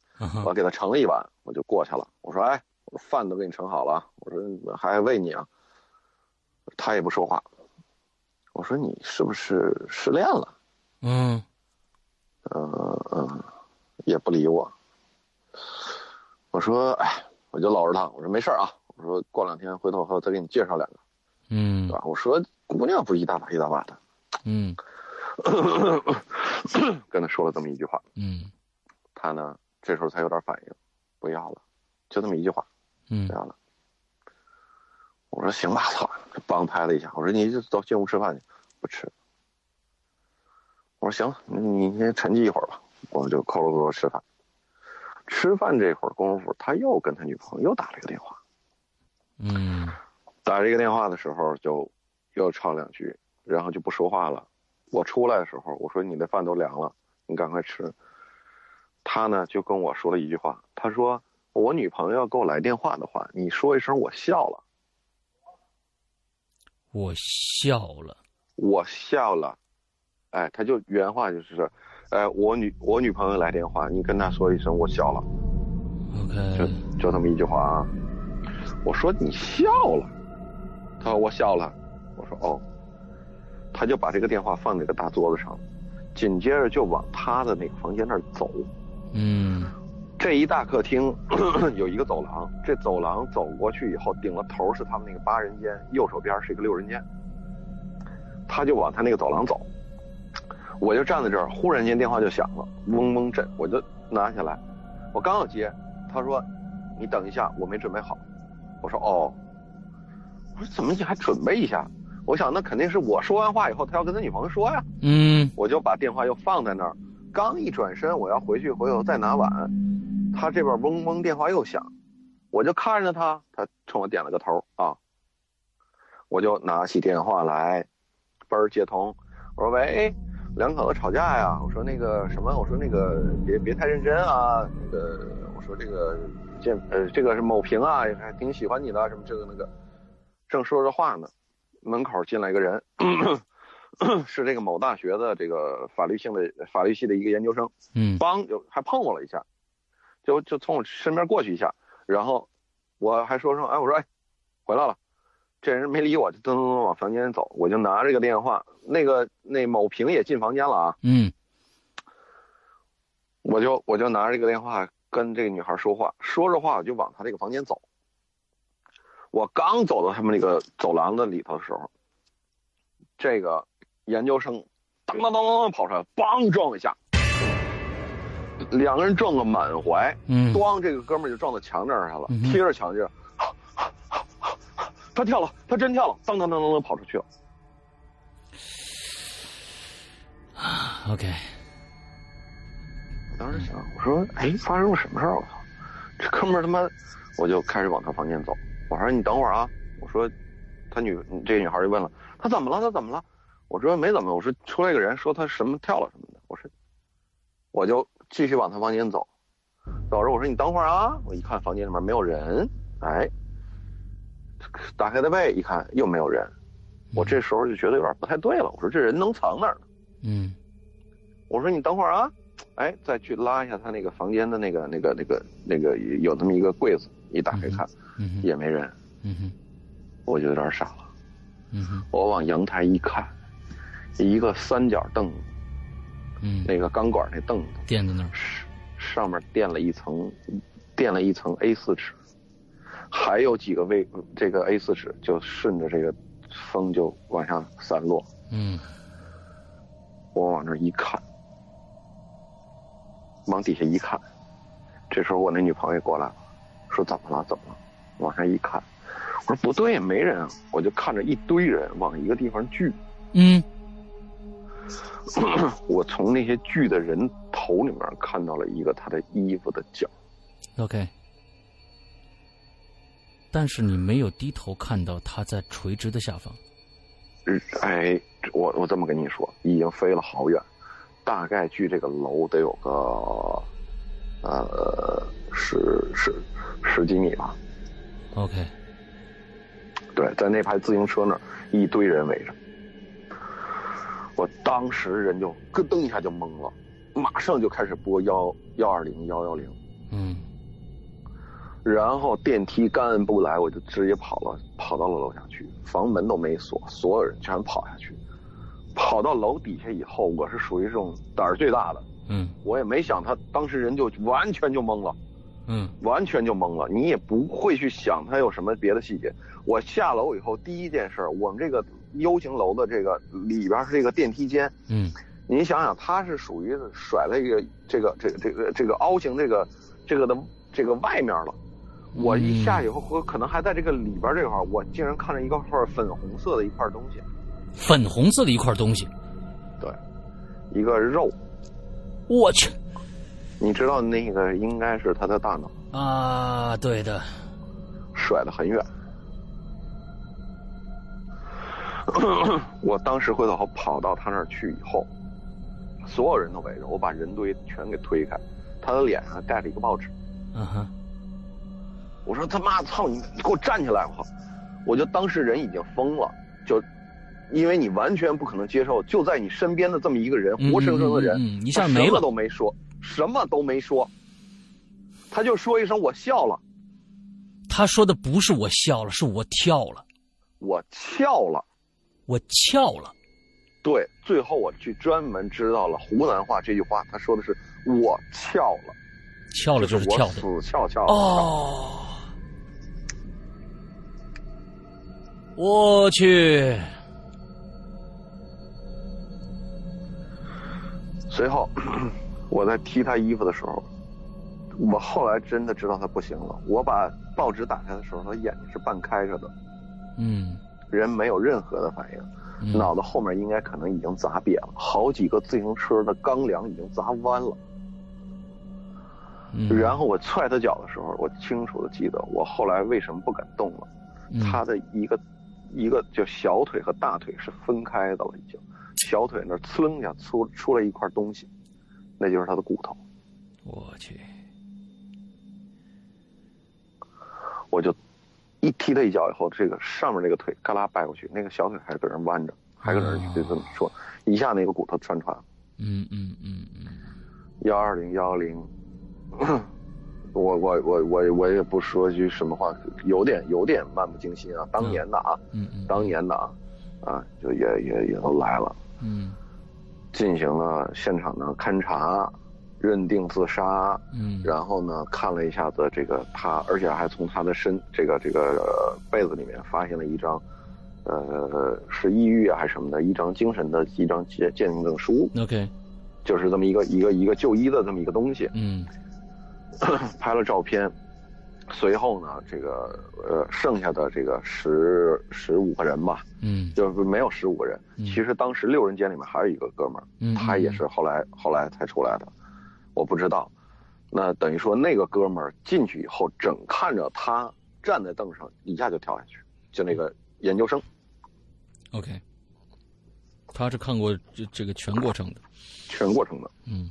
Speaker 2: 我给他盛了一碗，我就过去了。我说，哎，我饭都给你盛好了，我说还喂你啊。他也不说话。我说你是不是失恋了？
Speaker 1: 嗯，
Speaker 2: 嗯嗯，也不理我。我说，哎，我就搂着他，我说没事啊，我说过两天回头后再给你介绍两个，
Speaker 1: 嗯，
Speaker 2: 对吧？我说姑娘不是一大把一大把的，
Speaker 1: 嗯，[coughs]
Speaker 2: 跟他说了这么一句话，
Speaker 1: 嗯，
Speaker 2: 他呢这时候才有点反应，不要了，就这么一句话，
Speaker 1: 嗯，
Speaker 2: 不要了。我说行吧，操，帮拍了一下，我说你就走进屋吃饭去，不吃。我说行，你你先沉寂一会儿吧，我就扣了扣吃饭。吃饭这会儿功夫，他又跟他女朋友又打了一个电话。
Speaker 1: 嗯，
Speaker 2: 打这个电话的时候就又唱两句，然后就不说话了。我出来的时候，我说你的饭都凉了，你赶快吃。他呢就跟我说了一句话，他说我女朋友要给我来电话的话，你说一声我笑了。
Speaker 1: 我笑了，
Speaker 2: 我笑了，哎，他就原话就是。哎，我女我女朋友来电话，你跟她说一声我笑了。
Speaker 1: OK，
Speaker 2: 就就这么一句话啊。我说你笑了，他说我笑了。我说哦，他就把这个电话放那个大桌子上，紧接着就往他的那个房间那儿走。
Speaker 1: 嗯，
Speaker 2: 这一大客厅 [clears throat] 有一个走廊，这走廊走过去以后，顶了头是他们那个八人间，右手边是一个六人间。他就往他那个走廊走。我就站在这儿，忽然间电话就响了，嗡嗡震，我就拿下来，我刚要接，他说：“你等一下，我没准备好。”我说：“哦。”我说：“怎么你还准备一下？”我想那肯定是我说完话以后，他要跟他女朋友说呀。
Speaker 1: 嗯
Speaker 2: 我就把电话又放在那儿，刚一转身，我要回去回头再拿碗，他这边嗡嗡电话又响，我就看着他，他冲我点了个头啊，我就拿起电话来，嘣儿接通，我说喂，两口子吵架呀，我说那个什么，我说那个别别太认真啊，那个我说这个见呃这个是某平啊，还挺喜欢你的，什么这个那个，正说着话呢，门口进来一个人。[coughs] 是这个某大学的这个法律性的法律系的一个研究生，
Speaker 1: 嗯
Speaker 2: 帮就还碰我了一下，就就从我身边过去一下，然后我还说说哎，我说哎，回来了，这人没理我，就噔噔噔往房间走，我就拿这个电话，那个那某平也进房间了啊，
Speaker 1: 嗯。
Speaker 2: 我就我就拿着这个电话跟这个女孩说话，说着话我就往她这个房间走，我刚走到他们那个走廊的里头的时候，这个研究生当当当当当跑出来，梆撞一下，两个人撞个满怀，
Speaker 1: 嗯
Speaker 2: 咣，这个哥们儿就撞到墙那儿上了，
Speaker 1: 嗯
Speaker 2: 贴着墙就，[laughs] 他跳了，他真跳了，当当当当当跑出去了。
Speaker 1: ，OK，
Speaker 2: 我当时想，我说，哎，发生了什么事儿？我操，这哥们儿他妈，我就开始往他房间走。我说你等会儿啊，我说，他女这个女孩就问了，他怎么了？他怎么了？我说没怎么，我说出来一个人说他什么跳了什么的。我说，我就继续往他房间走，走着我说你等会儿啊，我一看房间里面没有人，哎，打开的被一看又没有人，我这时候就觉得有点不太对了。我说这人能藏哪儿呢？
Speaker 1: 嗯。
Speaker 2: 我说你等会儿啊，哎，再去拉一下他那个房间的那个那个那个那个有那么一个柜子，一打开看、也没人，
Speaker 1: 嗯哼。
Speaker 2: 我就有点傻了。
Speaker 1: 嗯哼。
Speaker 2: 我往阳台一看，一个三角凳子，
Speaker 1: 嗯，
Speaker 2: 那个钢管那凳子
Speaker 1: 垫在那儿，
Speaker 2: 上上面垫了一层，垫了一层 A 四纸，还有几个位这个 A 四纸就顺着这个风就往下散落。
Speaker 1: 嗯
Speaker 2: 我往那儿一看，往底下一看，这时候我那女朋友过来了，说怎么了？怎么了？往上一看，我说不对，没人啊！我就看着一堆人往一个地方聚，
Speaker 1: 嗯
Speaker 2: 我从那些锯的人头里面看到了一个他的衣服的角
Speaker 1: ，，OK，但是你没有低头看到他在垂直的下方，
Speaker 2: 嗯哎，我我这么跟你说，已经飞了好远，大概距这个楼得有个呃十十十几米吧。
Speaker 1: OK，
Speaker 2: 对，在那排自行车那儿一堆人围着，我当时人就咯噔一下就懵了，马上就开始拨幺幺二零幺幺零，
Speaker 1: 嗯
Speaker 2: 然后电梯刚按不来，我就直接跑了，跑到了楼下去，房门都没锁，所有人全跑下去，跑到楼底下以后，我是属于这种胆儿最大的，
Speaker 1: 嗯。
Speaker 2: 我也没想他当时人就完全就懵了。
Speaker 1: 嗯
Speaker 2: 完全就懵了，你也不会去想他有什么别的细节。我下楼以后，第一件事儿，我们这个 U 型楼的这个里边是这个电梯间，
Speaker 1: 嗯。
Speaker 2: 您想想，它是属于甩了一个这个这个这个这个凹形这个这个的这个外面了。我一下以后，我可能还在这个里边这块儿，我竟然看着一个块粉红色的一块东西，
Speaker 1: 粉红色的一块东西，
Speaker 2: 对，一个肉，
Speaker 1: 我去。
Speaker 2: 你知道那个应该是他的大脑。
Speaker 1: 啊，对的，
Speaker 2: 甩得很远。[coughs] 我当时回头跑到他那儿去以后，所有人都围着我，把人堆全给推开，他的脸上盖着一个报纸。
Speaker 1: 嗯哼，
Speaker 2: 我说他妈操你，你给我站起来！我！我就当时人已经疯了，就因为你完全不可能接受，就在你身边的这么一个人，
Speaker 1: 嗯
Speaker 2: 活生生的人，
Speaker 1: 嗯嗯嗯一
Speaker 2: 他什么
Speaker 1: 下没了
Speaker 2: 都没说，什么都没说，他就说一声我笑了，
Speaker 1: 他说的不是我笑了，是我跳了，
Speaker 2: 我跳了。
Speaker 1: 我翘了，
Speaker 2: 对，最后我去专门知道了湖南话这句话，他说的是我翘了，
Speaker 1: 翘了就是
Speaker 2: 我
Speaker 1: 跳的，
Speaker 2: 死翘翘的
Speaker 1: 哦，我去，
Speaker 2: 随后，[clears throat] 我在踢他衣服的时候，我后来真的知道他不行了。我把报纸打开的时候，他眼睛是半开着的，
Speaker 1: 嗯
Speaker 2: 人没有任何的反应，脑子后面应该可能已经砸瘪了，好几个自行车的钢梁已经砸弯了。然后我踹他脚的时候，我清楚的记得，我后来为什么不敢动了？他的一个一个就小腿和大腿是分开的了，已经，小腿那呲楞一下出出来一块东西，那就是他的骨头。
Speaker 1: 我去。
Speaker 2: 我就一踢他一脚以后，这个上面那个腿嘎啦掰过去，那个小腿还搁那弯着，还搁那就这么说，一下那个骨头穿穿。
Speaker 1: 嗯嗯嗯嗯。
Speaker 2: 幺二零幺零，我我我我我也不说句什么话，有点有点漫不经心啊，当年的啊，
Speaker 1: 嗯嗯，
Speaker 2: 当年的啊，啊，就也也也都来了，
Speaker 1: 嗯，
Speaker 2: 进行了现场的勘查。认定自杀，
Speaker 1: 嗯，
Speaker 2: 然后呢，看了一下子这个他，而且还从他的身这个这个被子里面发现了一张，呃，是抑郁啊还是什么的一张精神的一张鉴鉴定证书
Speaker 1: ，OK，
Speaker 2: 就是这么一个一个一个就医的这么一个东西，
Speaker 1: 嗯，[coughs]
Speaker 2: 拍了照片，随后呢，这个呃剩下的这个十十五个人吧，
Speaker 1: 嗯，
Speaker 2: 就是没有十五个人，其实当时六人间里面还有一个哥们儿，
Speaker 1: 嗯，
Speaker 2: 他也是后来后来才出来的。我不知道，那等于说那个哥们儿进去以后，整看着他站在凳上，一下就跳下去，就那个研究生。
Speaker 1: OK，他是看过这这个全过程的，
Speaker 2: 全过程的。
Speaker 1: 嗯，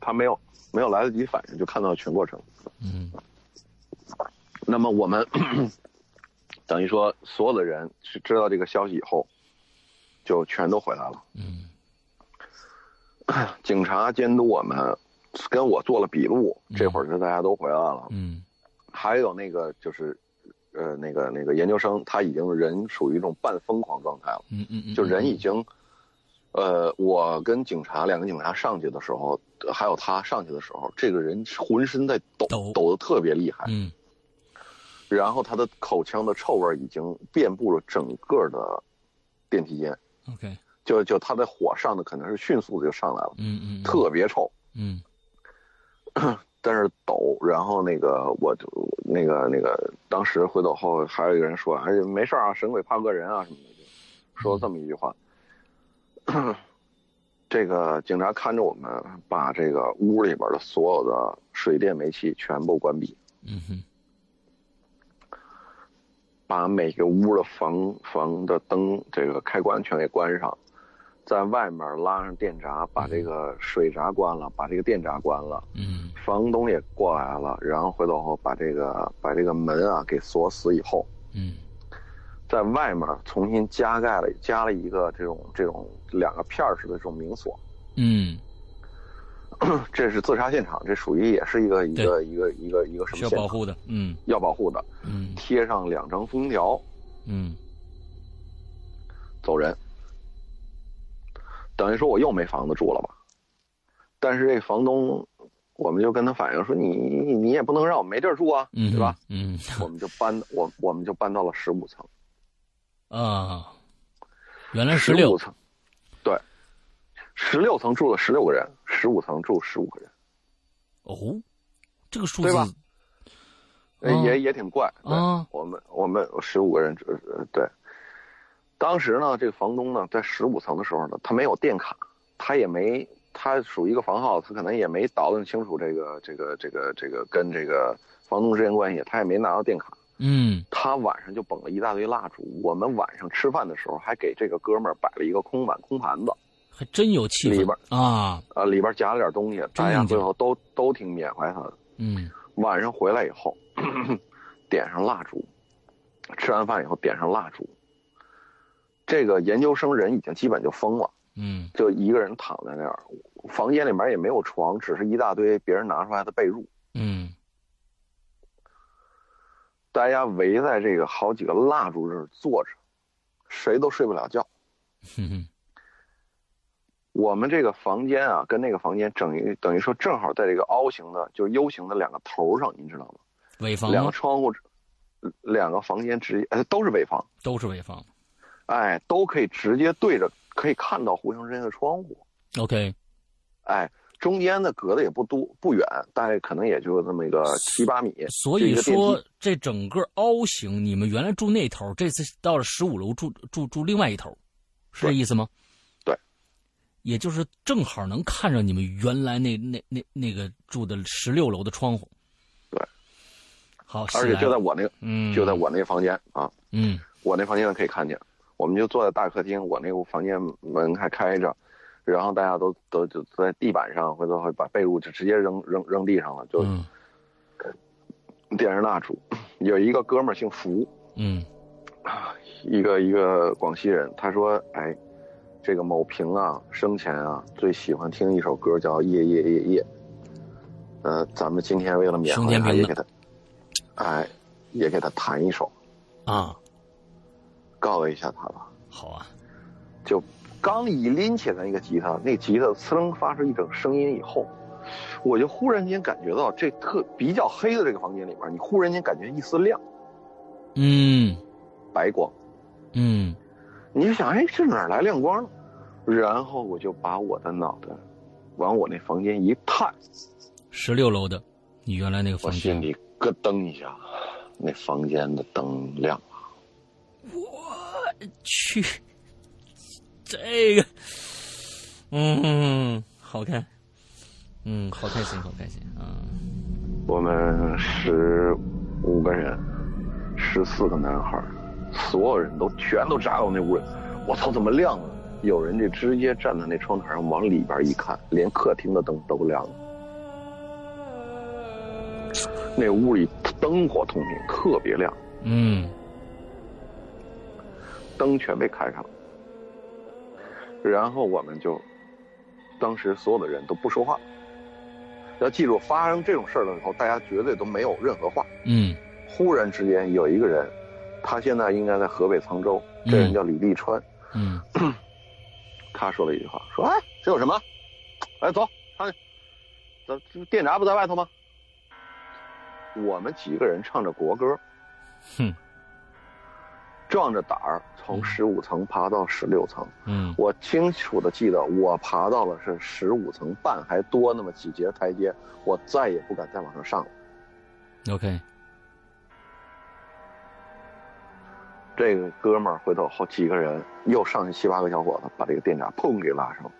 Speaker 2: 他没有没有来得及反应，就看到全过程。
Speaker 1: 嗯，
Speaker 2: 那么我们等于说所有的人是知道这个消息以后，就全都回来了。
Speaker 1: 嗯，
Speaker 2: 警察监督我们。跟我做了笔录，这会儿就大家都回来了。
Speaker 1: 嗯，
Speaker 2: 还有那个就是，呃，那个那个研究生，他已经人属于一种半疯狂状态了。
Speaker 1: 嗯嗯嗯，
Speaker 2: 就人已经，呃，我跟警察两个警察上去的时候，还有他上去的时候，这个人浑身在抖，抖的特别厉害。
Speaker 1: 嗯，
Speaker 2: 然后他的口腔的臭味已经遍布了整个的电梯间。
Speaker 1: OK，
Speaker 2: 就就他的火上的可能是迅速的就上来了。
Speaker 1: 嗯嗯，
Speaker 2: 特别臭。
Speaker 1: 嗯。[clears throat]
Speaker 2: 但是抖，然后那个我就那个那个，当时回头后还有一个人说：“哎，没事啊，神鬼怕恶人啊什么的，就说了这么一句话。[clears throat] ”这个警察看着我们，把这个屋里边的所有的水电煤气全部关闭。
Speaker 1: 嗯哼。
Speaker 2: 把每个屋的房房的灯这个开关全给关上。在外面拉上电闸，把这个水闸关了，把这个电闸关了。
Speaker 1: 嗯，
Speaker 2: 房东也过来了，然后回头后把这个把这个门啊给锁死以后，
Speaker 1: 嗯，
Speaker 2: 在外面重新加盖了，加了一个这种这种两个片儿式的这种明锁。
Speaker 1: 嗯，[clears throat]
Speaker 2: 这是自杀现场，这属于也是一个一个一个一个一个什么？
Speaker 1: 需要保护的，嗯，
Speaker 2: 要保护的，
Speaker 1: 嗯，
Speaker 2: 贴上两张封条，
Speaker 1: 嗯，
Speaker 2: 走人。等于说我又没房子住了吧？但是这房东，我们就跟他反映说：“你你也不能让我没地儿住啊，对吧？”
Speaker 1: 嗯，
Speaker 2: 我们就搬我我们就搬到了十五层。
Speaker 1: 啊，原来
Speaker 2: 十
Speaker 1: 六
Speaker 2: 层，对，十六层住了十六个人，十五层住十五个人。
Speaker 1: 哦，这个数字，
Speaker 2: 对吧？也也挺怪
Speaker 1: 啊。
Speaker 2: 我们我们十五个人，对。当时呢，这个房东呢，在十五层的时候呢，他没有电卡，他也没，他属于一个房号，他可能也没捣腾清楚这个这个这个这个跟这个房东之间关系，他也没拿到电卡。
Speaker 1: 嗯，
Speaker 2: 他晚上就捧了一大堆蜡烛，我们晚上吃饭的时候还给这个哥们儿摆了一个空碗空盘子，
Speaker 1: 还真有气
Speaker 2: 氛里边
Speaker 1: 啊
Speaker 2: 啊，里边夹了点东西，大家最后都都挺缅怀他的。
Speaker 1: 嗯，
Speaker 2: 晚上回来以后，[coughs] 点上蜡烛，吃完饭以后点上蜡烛。这个研究生人已经基本就疯了，
Speaker 1: 嗯，
Speaker 2: 就一个人躺在那儿，房间里面也没有床，只是一大堆别人拿出来的被褥，
Speaker 1: 嗯，
Speaker 2: 大家围在这个好几个蜡烛这儿坐着，谁都睡不了觉。
Speaker 1: 哼哼，
Speaker 2: 我们这个房间啊，跟那个房间等于等于说正好在这个凹形的，就是 U 型的两个头上，您知道吗？
Speaker 1: 尾房，
Speaker 2: 两个窗户，两个房间直接，呃，都是尾房，
Speaker 1: 都是尾房。
Speaker 2: 哎，都可以直接对着，可以看到互相之间的窗户。
Speaker 1: OK，
Speaker 2: 哎，中间的隔的也不多不远，大概可能也就这么一个七八米。
Speaker 1: 所以说，这整个凹形，你们原来住那头，这次到了十五楼住住住另外一头，是这意思吗？
Speaker 2: 对，
Speaker 1: 也就是正好能看着你们原来那那那那个住的十六楼的窗户。
Speaker 2: 对，
Speaker 1: 好，
Speaker 2: 而且就在我那个，
Speaker 1: 嗯，
Speaker 2: 就在我那个房间啊，
Speaker 1: 嗯，
Speaker 2: 我那房间可以看见，我们就坐在大客厅，我那屋房间门还开着。然后大家都都就在地板上，回头会把被褥就直接扔扔扔地上了，就点着蜡烛。有一个哥们儿姓福，
Speaker 1: 嗯，
Speaker 2: 啊，一个一个广西人，他说：“哎，这个某平啊，生前啊最喜欢听一首歌叫《夜夜夜夜》。呃，咱们今天为了缅怀他，也给他，哎，也给他弹一首
Speaker 1: 啊，
Speaker 2: 告慰一下他吧。
Speaker 1: 好啊，
Speaker 2: 就。”刚一拎起来那个吉他，那吉他呲楞发出一种声音以后，我就忽然间感觉到这特比较黑的这个房间里面，你忽然间感觉一丝亮，
Speaker 1: 嗯，
Speaker 2: 白光，
Speaker 1: 嗯，
Speaker 2: 你就想，哎，这哪来亮光呢？然后我就把我的脑袋往我那房间一探，
Speaker 1: 十六楼的，你原来那个房间，
Speaker 2: 我心里咯噔一下，那房间的灯亮了，
Speaker 1: 我去。这个，嗯，好看，嗯，好开心，好开心啊！
Speaker 2: 我们十五个人，十四个男孩，所有人都全都扎到那屋里。我操，怎么亮了？有人就直接站在那窗台上往里边一看，连客厅的灯都亮了。那屋里灯火通明，特别亮。
Speaker 1: 嗯，
Speaker 2: 灯全被开开了。然后我们就，当时所有的人都不说话。要记住，发生这种事儿了以后，大家绝对都没有任何话。
Speaker 1: 嗯。
Speaker 2: 忽然之间，有一个人，他现在应该在河北沧州，这人叫李立川。
Speaker 1: 嗯。[clears throat]
Speaker 2: 他说了一句话，说：“哎，这有什么？哎，走，上去。这电闸不在外头吗？”我们几个人唱着国歌。
Speaker 1: 哼。
Speaker 2: 壮着胆儿从十五层爬到十六层，
Speaker 1: 嗯，
Speaker 2: 我清楚的记得我爬到了是十五层半还多那么几节台阶，我再也不敢再往上上了。
Speaker 1: OK，
Speaker 2: 这个哥们儿回头好几个人又上去七八个小伙子把这个电闸砰给拉上了。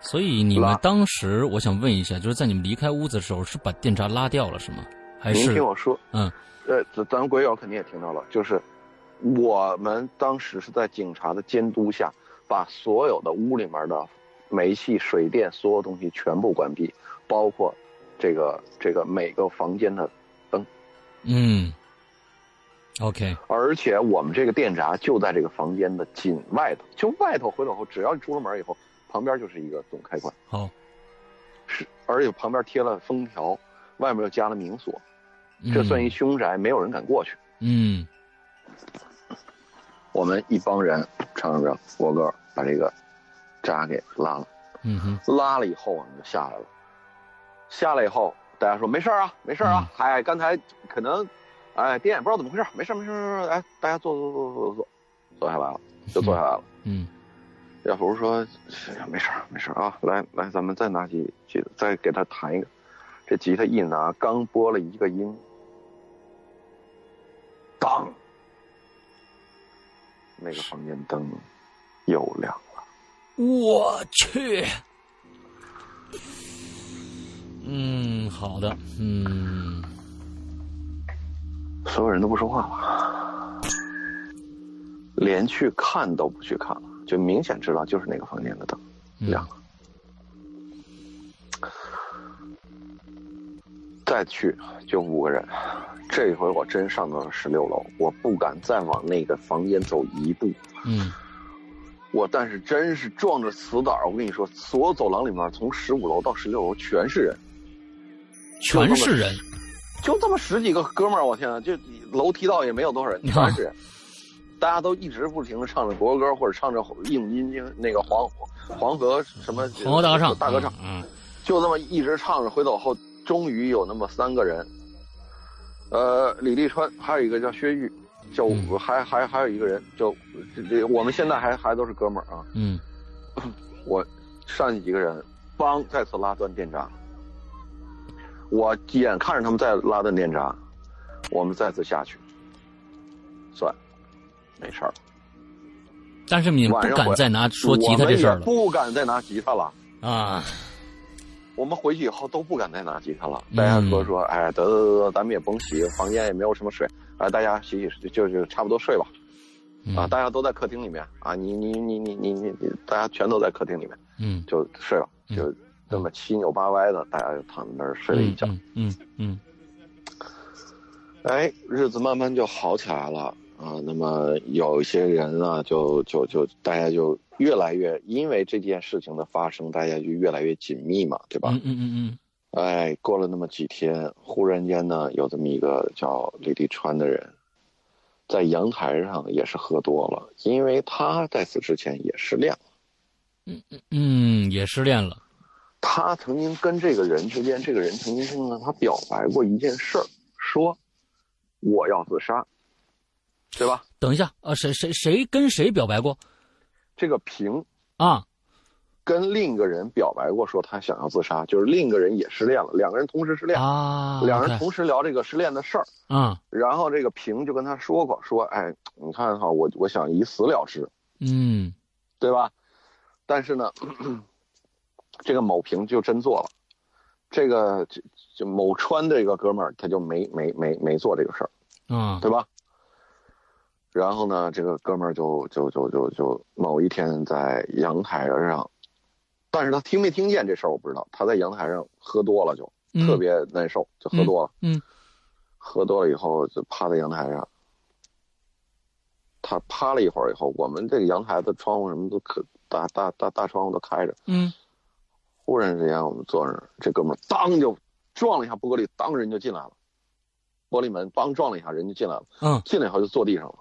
Speaker 1: 所以你们当时我想问一下，就是在你们离开屋子的时候是把电闸拉掉了是吗？还是？
Speaker 2: 您听我说，
Speaker 1: 嗯。
Speaker 2: 呃，咱咱们鬼友肯定也听到了，就是我们当时是在警察的监督下，把所有的屋里面的煤气、水电所有东西全部关闭，包括这个这个每个房间的灯。
Speaker 1: 嗯。OK。
Speaker 2: 而且我们这个电闸就在这个房间的紧外头，就外头回头后，只要你出了门以后，旁边就是一个总开关。
Speaker 1: 好。
Speaker 2: 是，而且旁边贴了封条，外面又加了明锁。这算一凶宅，没有人敢过去。
Speaker 1: 嗯，
Speaker 2: 我们一帮人唱着国歌，把这个闸给拉了。
Speaker 1: 嗯哼，
Speaker 2: 拉了以后我们就下来了。下来以后，大家说没事啊，没事啊。哎，刚才可能，哎，电也不知道怎么回事，没事没事没事。哎，大家坐坐坐坐坐坐，坐下来了，就坐下来了。
Speaker 1: 嗯，
Speaker 2: 小福说：“没事没事啊，来来，咱们再拿起吉他，再给他弹一个。这吉他一拿，刚拨了一个音。”当，那个房间灯又亮了。
Speaker 1: 我去，嗯，好的，嗯，
Speaker 2: 所有人都不说话了，连去看都不去看了，就明显知道就是那个房间的灯亮了。再去就五个人。这回我真上到了十六楼，我不敢再往那个房间走一步。
Speaker 1: 嗯，
Speaker 2: 我但是真是壮着死胆我跟你说，所有走廊里面，从十五楼到十六楼全是人，
Speaker 1: 全是人，
Speaker 2: 就这么十几个哥们儿，我天啊，就楼梯道也没有多少人，全是人，大家都一直不停的唱着国歌或者唱着应音经那个黄黄河什么
Speaker 1: 黄河大合唱
Speaker 2: 大合唱，
Speaker 1: 嗯，
Speaker 2: 就这么一直唱着，回走后终于有那么三个人。呃，李立川，还有一个叫薛玉，就还还还有一个人，就这我们现在还还都是哥们儿啊。
Speaker 1: 嗯，[coughs]
Speaker 2: 我上去几个人，帮再次拉断电闸。我眼看着他们再拉断电闸，我们再次下去，算，没事儿。
Speaker 1: 但是你们不敢再拿说吉他这事儿了，
Speaker 2: 不敢再拿吉他了
Speaker 1: 啊！
Speaker 2: 我们回去以后都不敢再拿吉他了。大家说说，哎，得得得，咱们也甭洗，房间也没有什么水，啊，大家洗洗就就差不多睡吧。啊，大家都在客厅里面啊，你你你你你你，大家全都在客厅里面，
Speaker 1: 嗯，
Speaker 2: 就睡了，就这么七扭八歪的，大家就躺在那儿睡了一觉。
Speaker 1: 嗯嗯。
Speaker 2: 哎，日子慢慢就好起来了啊。那么有一些人啊，就就就大家就越来越因为这件事情的发生，大家就越来越紧密嘛，对吧？
Speaker 1: 嗯嗯嗯嗯。
Speaker 2: 哎，过了那么几天，忽然间呢，有这么一个叫李立川的人，在阳台上也是喝多了，因为他在此之前也失恋了。
Speaker 1: 嗯嗯嗯，也失恋了。
Speaker 2: 他曾经跟这个人之间，这个人曾经跟他表白过一件事儿，说。我要自杀，对吧？
Speaker 1: 等一下啊，谁谁谁跟谁表白过？
Speaker 2: 这个平
Speaker 1: 啊，
Speaker 2: 跟另一个人表白过，说他想要自杀，就是另一个人也失恋了，两个人同时失恋
Speaker 1: 啊，
Speaker 2: 两人同时聊这个失恋的事儿
Speaker 1: 啊。
Speaker 2: 然后这个平就跟他说过，说哎，你看哈，我我想以死了之，
Speaker 1: 嗯，
Speaker 2: 对吧？但是呢，[clears throat] 这个某平就真做了，这个就。就某川的一个哥们儿，他就没没没没做这个事儿，
Speaker 1: 嗯，
Speaker 2: 对吧？然后呢，这个哥们儿就就就就就某一天在阳台上，但是他听没听见这事儿我不知道。他在阳台上喝多了，就特别难受，就喝多了，
Speaker 1: 嗯，
Speaker 2: 喝多了以后就趴在阳台上，他趴了一会儿以后，我们这个阳台的窗户什么都可大大大大窗户都开着，
Speaker 1: 嗯，
Speaker 2: 忽然之间我们坐那儿，这哥们儿当就。撞了一下玻璃，当人就进来了。玻璃门梆撞了一下，人就进来了。
Speaker 1: 嗯，
Speaker 2: 进来以后就坐地上了。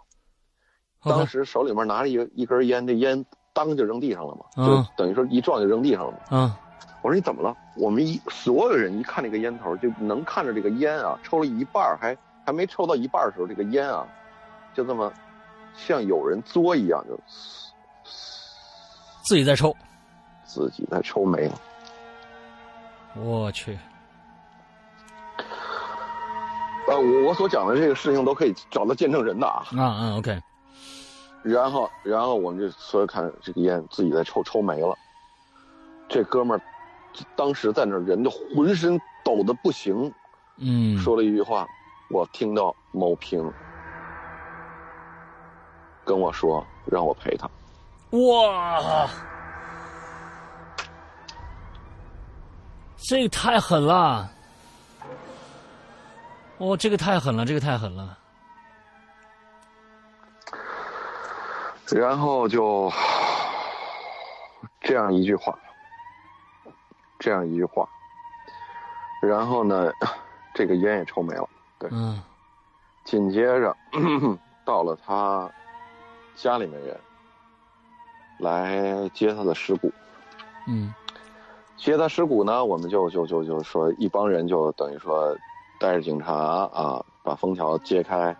Speaker 2: 当时手里面拿着一一根烟，这烟当就扔地上了嘛，就等于说一撞就扔地上了嘛。
Speaker 1: 嗯，
Speaker 2: 我说你怎么了？我们一所有人一看这个烟头，就能看着这个烟啊，抽了一半还还没抽到一半的时候，这个烟啊，就这么像有人作一样，就
Speaker 1: 自己在抽，
Speaker 2: 自己在抽没了。
Speaker 1: 我去。
Speaker 2: 呃，我我所讲的这个事情都可以找到见证人的啊。
Speaker 1: 啊嗯，OK。
Speaker 2: 然后，然后我们就所有看这个烟自己在抽，抽没了。这哥们儿当时在那人就浑身抖的不行。
Speaker 1: 嗯。
Speaker 2: 说了一句话，我听到某平跟我说让我陪他。
Speaker 1: 哇！这个太狠了。哦，这个太狠了，这个太狠了。
Speaker 2: 然后就这样一句话，这样一句话，然后呢，这个烟也抽没了。对，
Speaker 1: 嗯。
Speaker 2: 紧接着 [clears throat] 到了他家里面人来接他的尸骨。
Speaker 1: 嗯。
Speaker 2: 接他尸骨呢，我们就就就就说一帮人就等于说。带着警察啊，把封条揭开。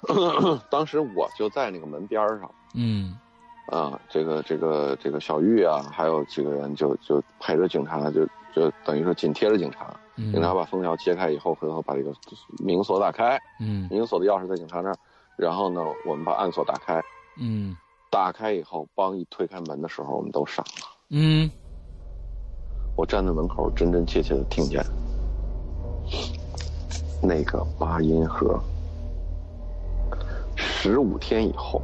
Speaker 2: [coughs] 当时我就在那个门边上。
Speaker 1: 嗯。
Speaker 2: 啊，这个这个这个小玉啊，还有几个人就就陪着警察，就就等于说紧贴着警察。警察把封条揭开以后，回头把这个明锁打开。
Speaker 1: 嗯。
Speaker 2: 明锁的钥匙在警察那儿，然后呢，我们把暗锁打开。
Speaker 1: 嗯。
Speaker 2: 打开以后，帮一推开门的时候，我们都傻了。
Speaker 1: 嗯。
Speaker 2: 我站在门口，真真切切的听见。那个八音盒，十五天以后，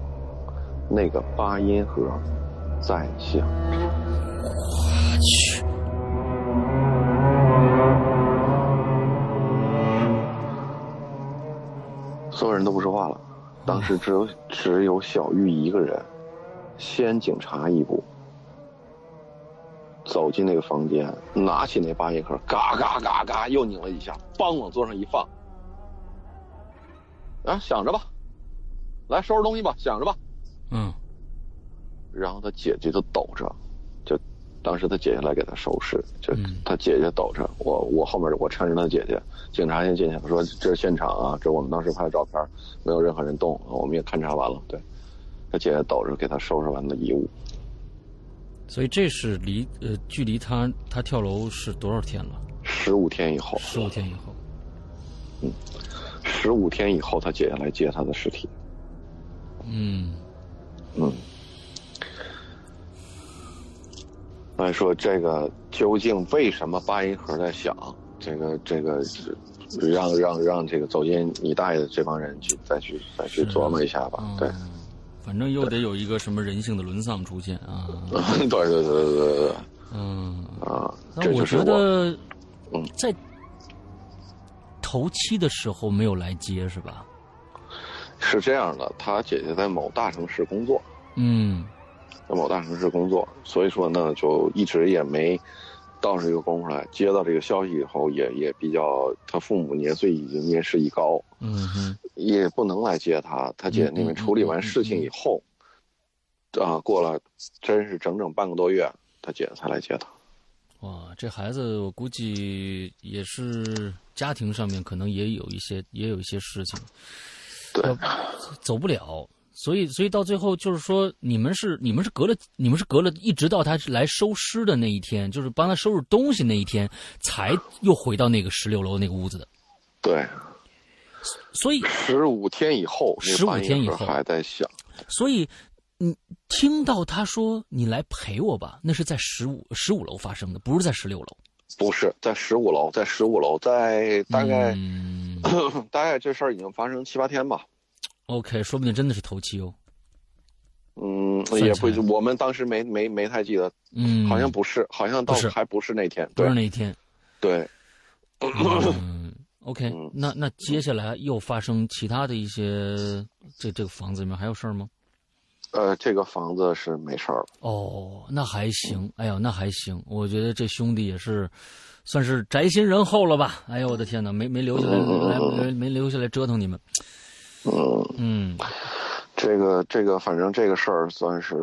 Speaker 2: 那个八音盒在响。
Speaker 1: 我去！
Speaker 2: 所有人都不说话了。当时只有只有小玉一个人，先警察一步，走进那个房间，拿起那八音盒，嘎嘎嘎嘎又拧了一下，梆往桌上一放。啊，想着吧，来收拾东西吧，想着吧。
Speaker 1: 嗯。
Speaker 2: 然后他姐姐就抖着，就当时他姐姐来给他收拾，就他姐姐抖着，我我后面我搀着他姐姐，警察先进去说这是现场啊，这我们当时拍的照片，没有任何人动，我们也勘察完了。对，他姐姐抖着给他收拾完的遗物。
Speaker 1: 所以这是离呃距离他他跳楼是多少天了？
Speaker 2: 十五天以后。
Speaker 1: 十五天以后。
Speaker 2: 嗯。十五天以后他姐姐来接他的尸体。
Speaker 1: 嗯
Speaker 2: 嗯。来说这个究竟为什么八音盒在响？这个这个让让让这个走进你大爷的这帮人去再去再去琢磨一下吧。对，
Speaker 1: 反正又得有一个什么人性的沦丧出现啊。[laughs]
Speaker 2: 对对对对对对。
Speaker 1: 嗯
Speaker 2: 啊，
Speaker 1: 那我觉得，嗯，在头七的时候没有来接是吧？
Speaker 2: 是这样的，他姐姐在某大城市工作。
Speaker 1: 嗯。
Speaker 2: 在某大城市工作，所以说呢，就一直也没到这个功夫来。接到这个消息以后，也也比较，他父母年岁已经年事已高，
Speaker 1: 嗯哼，
Speaker 2: 也不能来接他。他姐那边处理完事情以后，啊，过了真是整整半个多月，他姐才来接他。
Speaker 1: 哇，这孩子我估计也是家庭上面可能也有一些也有一些事情，
Speaker 2: 对，
Speaker 1: 走不了。所以，所以到最后就是说，你们是你们是隔了，你们是隔了一直到他来收尸的那一天，就是帮他收拾东西那一天，才又回到那个十六楼那个屋子的。
Speaker 2: 对。
Speaker 1: 所以
Speaker 2: 十五天以后，
Speaker 1: 十五天以后
Speaker 2: 还在想。
Speaker 1: 所以，你听到他说你来陪我吧，那是在十五十五楼发生的，不是在十六楼。
Speaker 2: 不是在十五楼，在十五楼，在大概 [clears throat] 大概这事儿已经发生七八天吧。
Speaker 1: OK，说不定真的是头七哦。
Speaker 2: 嗯，也不，我们当时没没没太记得，
Speaker 1: 嗯，
Speaker 2: 好像不是，好像倒还不是那天，
Speaker 1: 不是那天，
Speaker 2: 对。
Speaker 1: 嗯，OK，那那接下来又发生其他的一些，这这个房子里面还有事儿吗？
Speaker 2: 呃，这个房子是没事儿
Speaker 1: 哦，那还行，哎呦，那还行，我觉得这兄弟也是算是宅心仁厚了吧？哎呦，我的天哪，没没留下来，来没留下来折腾你们。
Speaker 2: 嗯
Speaker 1: 嗯，
Speaker 2: 这个这个，反正这个事儿算是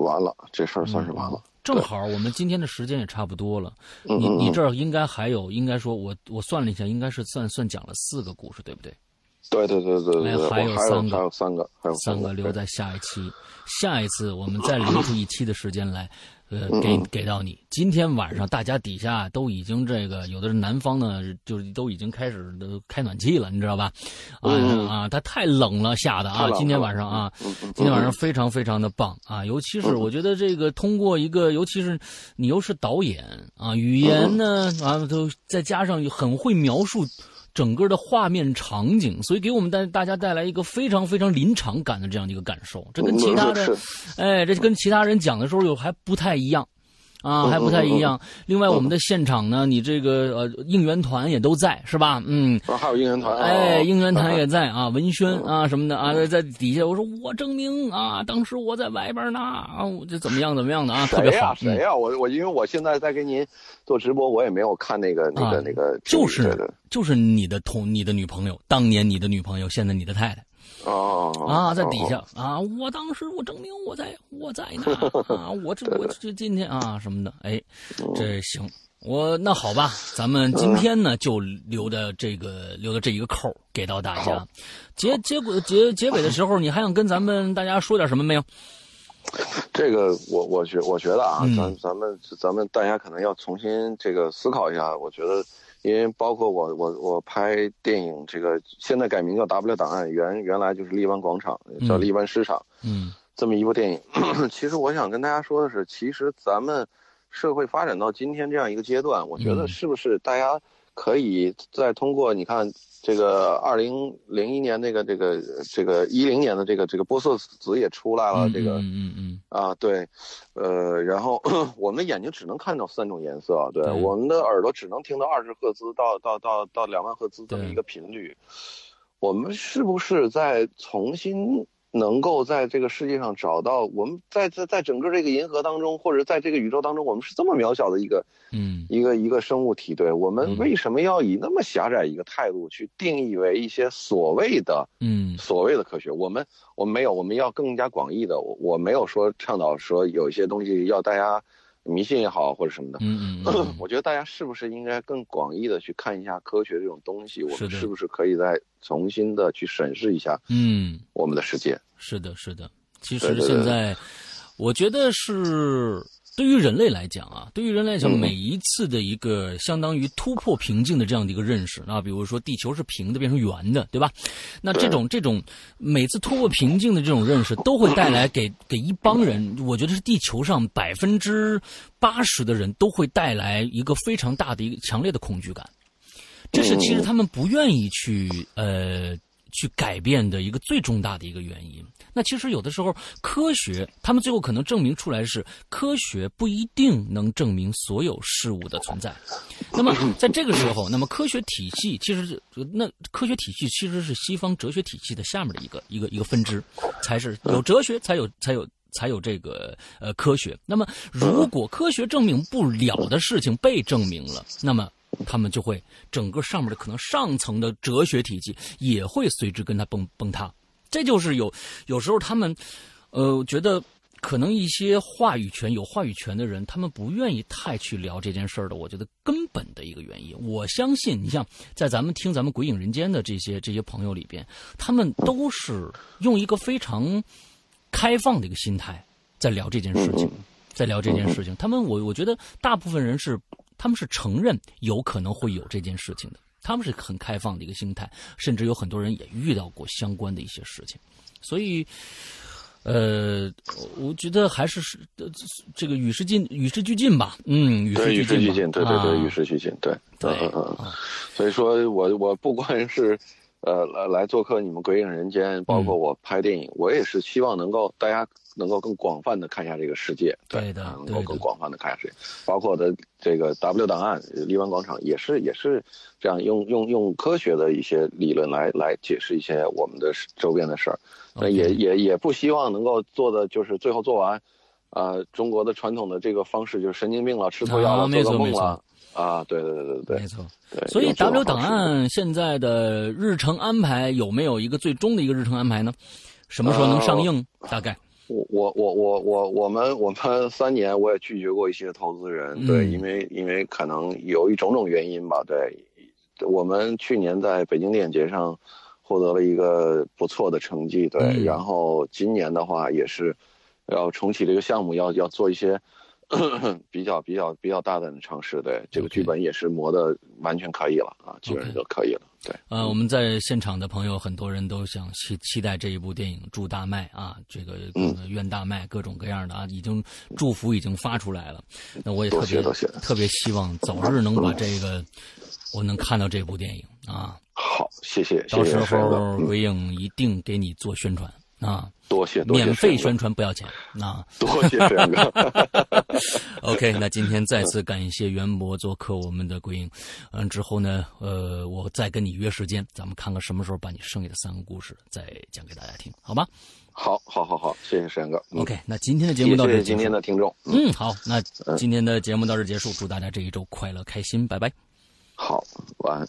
Speaker 2: 完了，这事儿算是完了。
Speaker 1: 正好我们今天的时间也差不多了，你你这儿应该还有，应该说我我算了一下，应该是算算讲了四个故事，对不对？
Speaker 2: 对对对对对，
Speaker 1: 还
Speaker 2: 有
Speaker 1: 三个，
Speaker 2: 还有三个，还有
Speaker 1: 三个留在下一期，下一次我们再留 [laughs] 出一期的时间来。呃，给给到你。今天晚上大家底下都已经这个，有的是南方呢，就是都已经开始都开暖气了，你知道吧？啊啊，它太冷了，下的啊。今天晚上啊，今天晚上非常非常的棒啊！尤其是我觉得这个通过一个，尤其是你又是导演啊，语言呢啊都再加上很会描述。整个的画面场景，所以给我们带大家带来一个非常非常临场感的这样的一个感受。这跟其他的，哎，这跟其他人讲的时候又还不太一样。啊，还不太一样。另外，我们的现场呢，你这个呃应援团也都在，是吧？嗯，
Speaker 2: 还有应援团，
Speaker 1: 哎，应援团也在 [laughs] 啊，文轩啊什么的啊，在底下。我说我证明啊，当时我在外边呢啊，我这怎么样怎么样的啊，特别好。
Speaker 2: 谁呀？我我因为我现在在给您做直播，我也没有看那个那个那个，
Speaker 1: 就是就是你的同你的女朋友，当年你的女朋友，现在你的太太。
Speaker 2: 哦
Speaker 1: 啊，在底下啊！我当时我证明我在我在那 [laughs] 啊！我这我这今天啊什么的，哎，这行我那好吧，咱们今天呢就留的这个留的这一个扣给到大家。结结果结结尾的时候，你还想跟咱们大家说点什么没有？[laughs]
Speaker 2: 这个我我觉我觉得啊，咱咱们咱们大家可能要重新这个思考一下。我觉得。因为包括我我我拍电影，这个现在改名叫 W 档案，原原来就是荔湾广场，叫荔湾市场，
Speaker 1: 嗯，
Speaker 2: 这么一部电影。[clears throat] 其实我想跟大家说的是，其实咱们社会发展到今天这样一个阶段，我觉得是不是大家可以再通过你看。这个二零零一年那个这个这个一零年的这个这个玻色子也出来了，这个
Speaker 1: 嗯嗯嗯
Speaker 2: 啊对，呃，然后 [clears throat] 我们的眼睛只能看到三种颜色，对，我们的耳朵只能听到二十赫兹到到到到两万赫兹这么一个频率，我们是不是在重新？能够在这个世界上找到我们在在在整个这个银河当中，或者在这个宇宙当中，我们是这么渺小的一个，
Speaker 1: 嗯，
Speaker 2: 一个一个生物体，对我们为什么要以那么狭窄一个态度去定义为一些所谓的，
Speaker 1: 嗯，
Speaker 2: 所谓的科学？我们我们没有，我们要更加广义的。我我没有说倡导说有一些东西要大家。迷信也好，或者什么的，
Speaker 1: 嗯嗯，[clears throat]
Speaker 2: 我觉得大家是不是应该更广义的去看一下科学这种东西？我们
Speaker 1: 是
Speaker 2: 不是可以再重新的去审视一下？
Speaker 1: 嗯，
Speaker 2: 我们的世界
Speaker 1: 是的，是的。其实现在，我觉得是对于人类来讲啊，对于人类来讲，每一次的一个相当于突破瓶颈的这样的一个认识那，比如说地球是平的变成圆的，对吧？那这种这种每次突破瓶颈的这种认识，[laughs] 都会带来给给一帮人，我觉得是地球上百分之八十的人都会带来一个非常大的一个强烈的恐惧感。这是其实他们不愿意去呃去改变的一个最重大的一个原因。那其实有的时候科学，他们最后可能证明出来是科学不一定能证明所有事物的存在。那么在这个时候，那么科学体系其实那科学体系其实是西方哲学体系的下面的一个一个一个分支，才是有哲学才有才有才有这个呃科学。那么如果科学证明不了的事情被证明了，那么。他们就会整个上面的可能上层的哲学体系也会随之跟他崩崩塌，这就是有有时候他们，呃，觉得可能一些话语权有话语权的人，他们不愿意太去聊这件事儿的。我觉得根本的一个原因，我相信你像在咱们听咱们《鬼影人间》的这些这些朋友里边，他们都是用一个非常开放的一个心态在聊这件事情，在聊这件事情。他们我我觉得大部分人是。他们是承认有可能会有这件事情的，他们是很开放的一个心态，甚至有很多人也遇到过相关的一些事情，所以，呃，我觉得还是是这个与时进与时俱进吧，嗯，与时俱
Speaker 2: 进，对对对，与时俱进，对，
Speaker 1: 对，
Speaker 2: 嗯嗯，所以说我我不管是呃来来做客你们鬼影人间，包括我拍电影，我也是希望能够大家。能够更广泛的看一下这个世界，
Speaker 1: 对的，
Speaker 2: 能够更广泛的看一下世界，包括我的这个 W 档案、荔湾广场也是也是这样用用用科学的一些理论来来解释一些我们的周边的事儿，那也也也不希望能够做的就是最后做完，啊，中国的传统的这个方式就是神经病了，吃错药了，做个梦了，啊，对对对对对，
Speaker 1: 没错，
Speaker 2: 对，
Speaker 1: 所以 W 档案现在的日程安排有没有一个最终的一个日程安排呢？什么时候能上映？大概？
Speaker 2: 我我我我我我们我们三年我也拒绝过一些投资人，对，因为因为可能有一种种原因吧，对，我们去年在北京电影节上获得了一个不错的成绩，对，然后今年的话也是要重启这个项目，要要做一些。[clears throat] 比较比较比较大胆的尝试，对这个剧本也是磨的完全可以了啊，基本上都可以了。对，
Speaker 1: 呃，我们在现场的朋友很多人都想期期待这一部电影，祝大卖啊，这个愿大卖，各种各样的啊，已经祝福已经发出来了。那我也特别特别希望早日能把这个我能看到这部电影啊。
Speaker 2: 好，谢谢，
Speaker 1: 到时候鬼影一定给你做宣传。啊，
Speaker 2: 多谢，
Speaker 1: 免费宣传不要钱。啊，
Speaker 2: 多谢沈哥。[laughs] [laughs]
Speaker 1: OK，那今天再次感谢袁博做客我们的鬼影。嗯，之后呢，呃，我再跟你约时间，咱们看看什么时候把你剩下的三个故事再讲给大家听，好吗？
Speaker 2: 好，好，好，好，谢谢沈哥。
Speaker 1: OK，那今天的节目到这，
Speaker 2: 今天的听众。
Speaker 1: 嗯，好，那今天的节目到这结束，祝大家这一周快乐开心，拜拜。
Speaker 2: 好，晚安。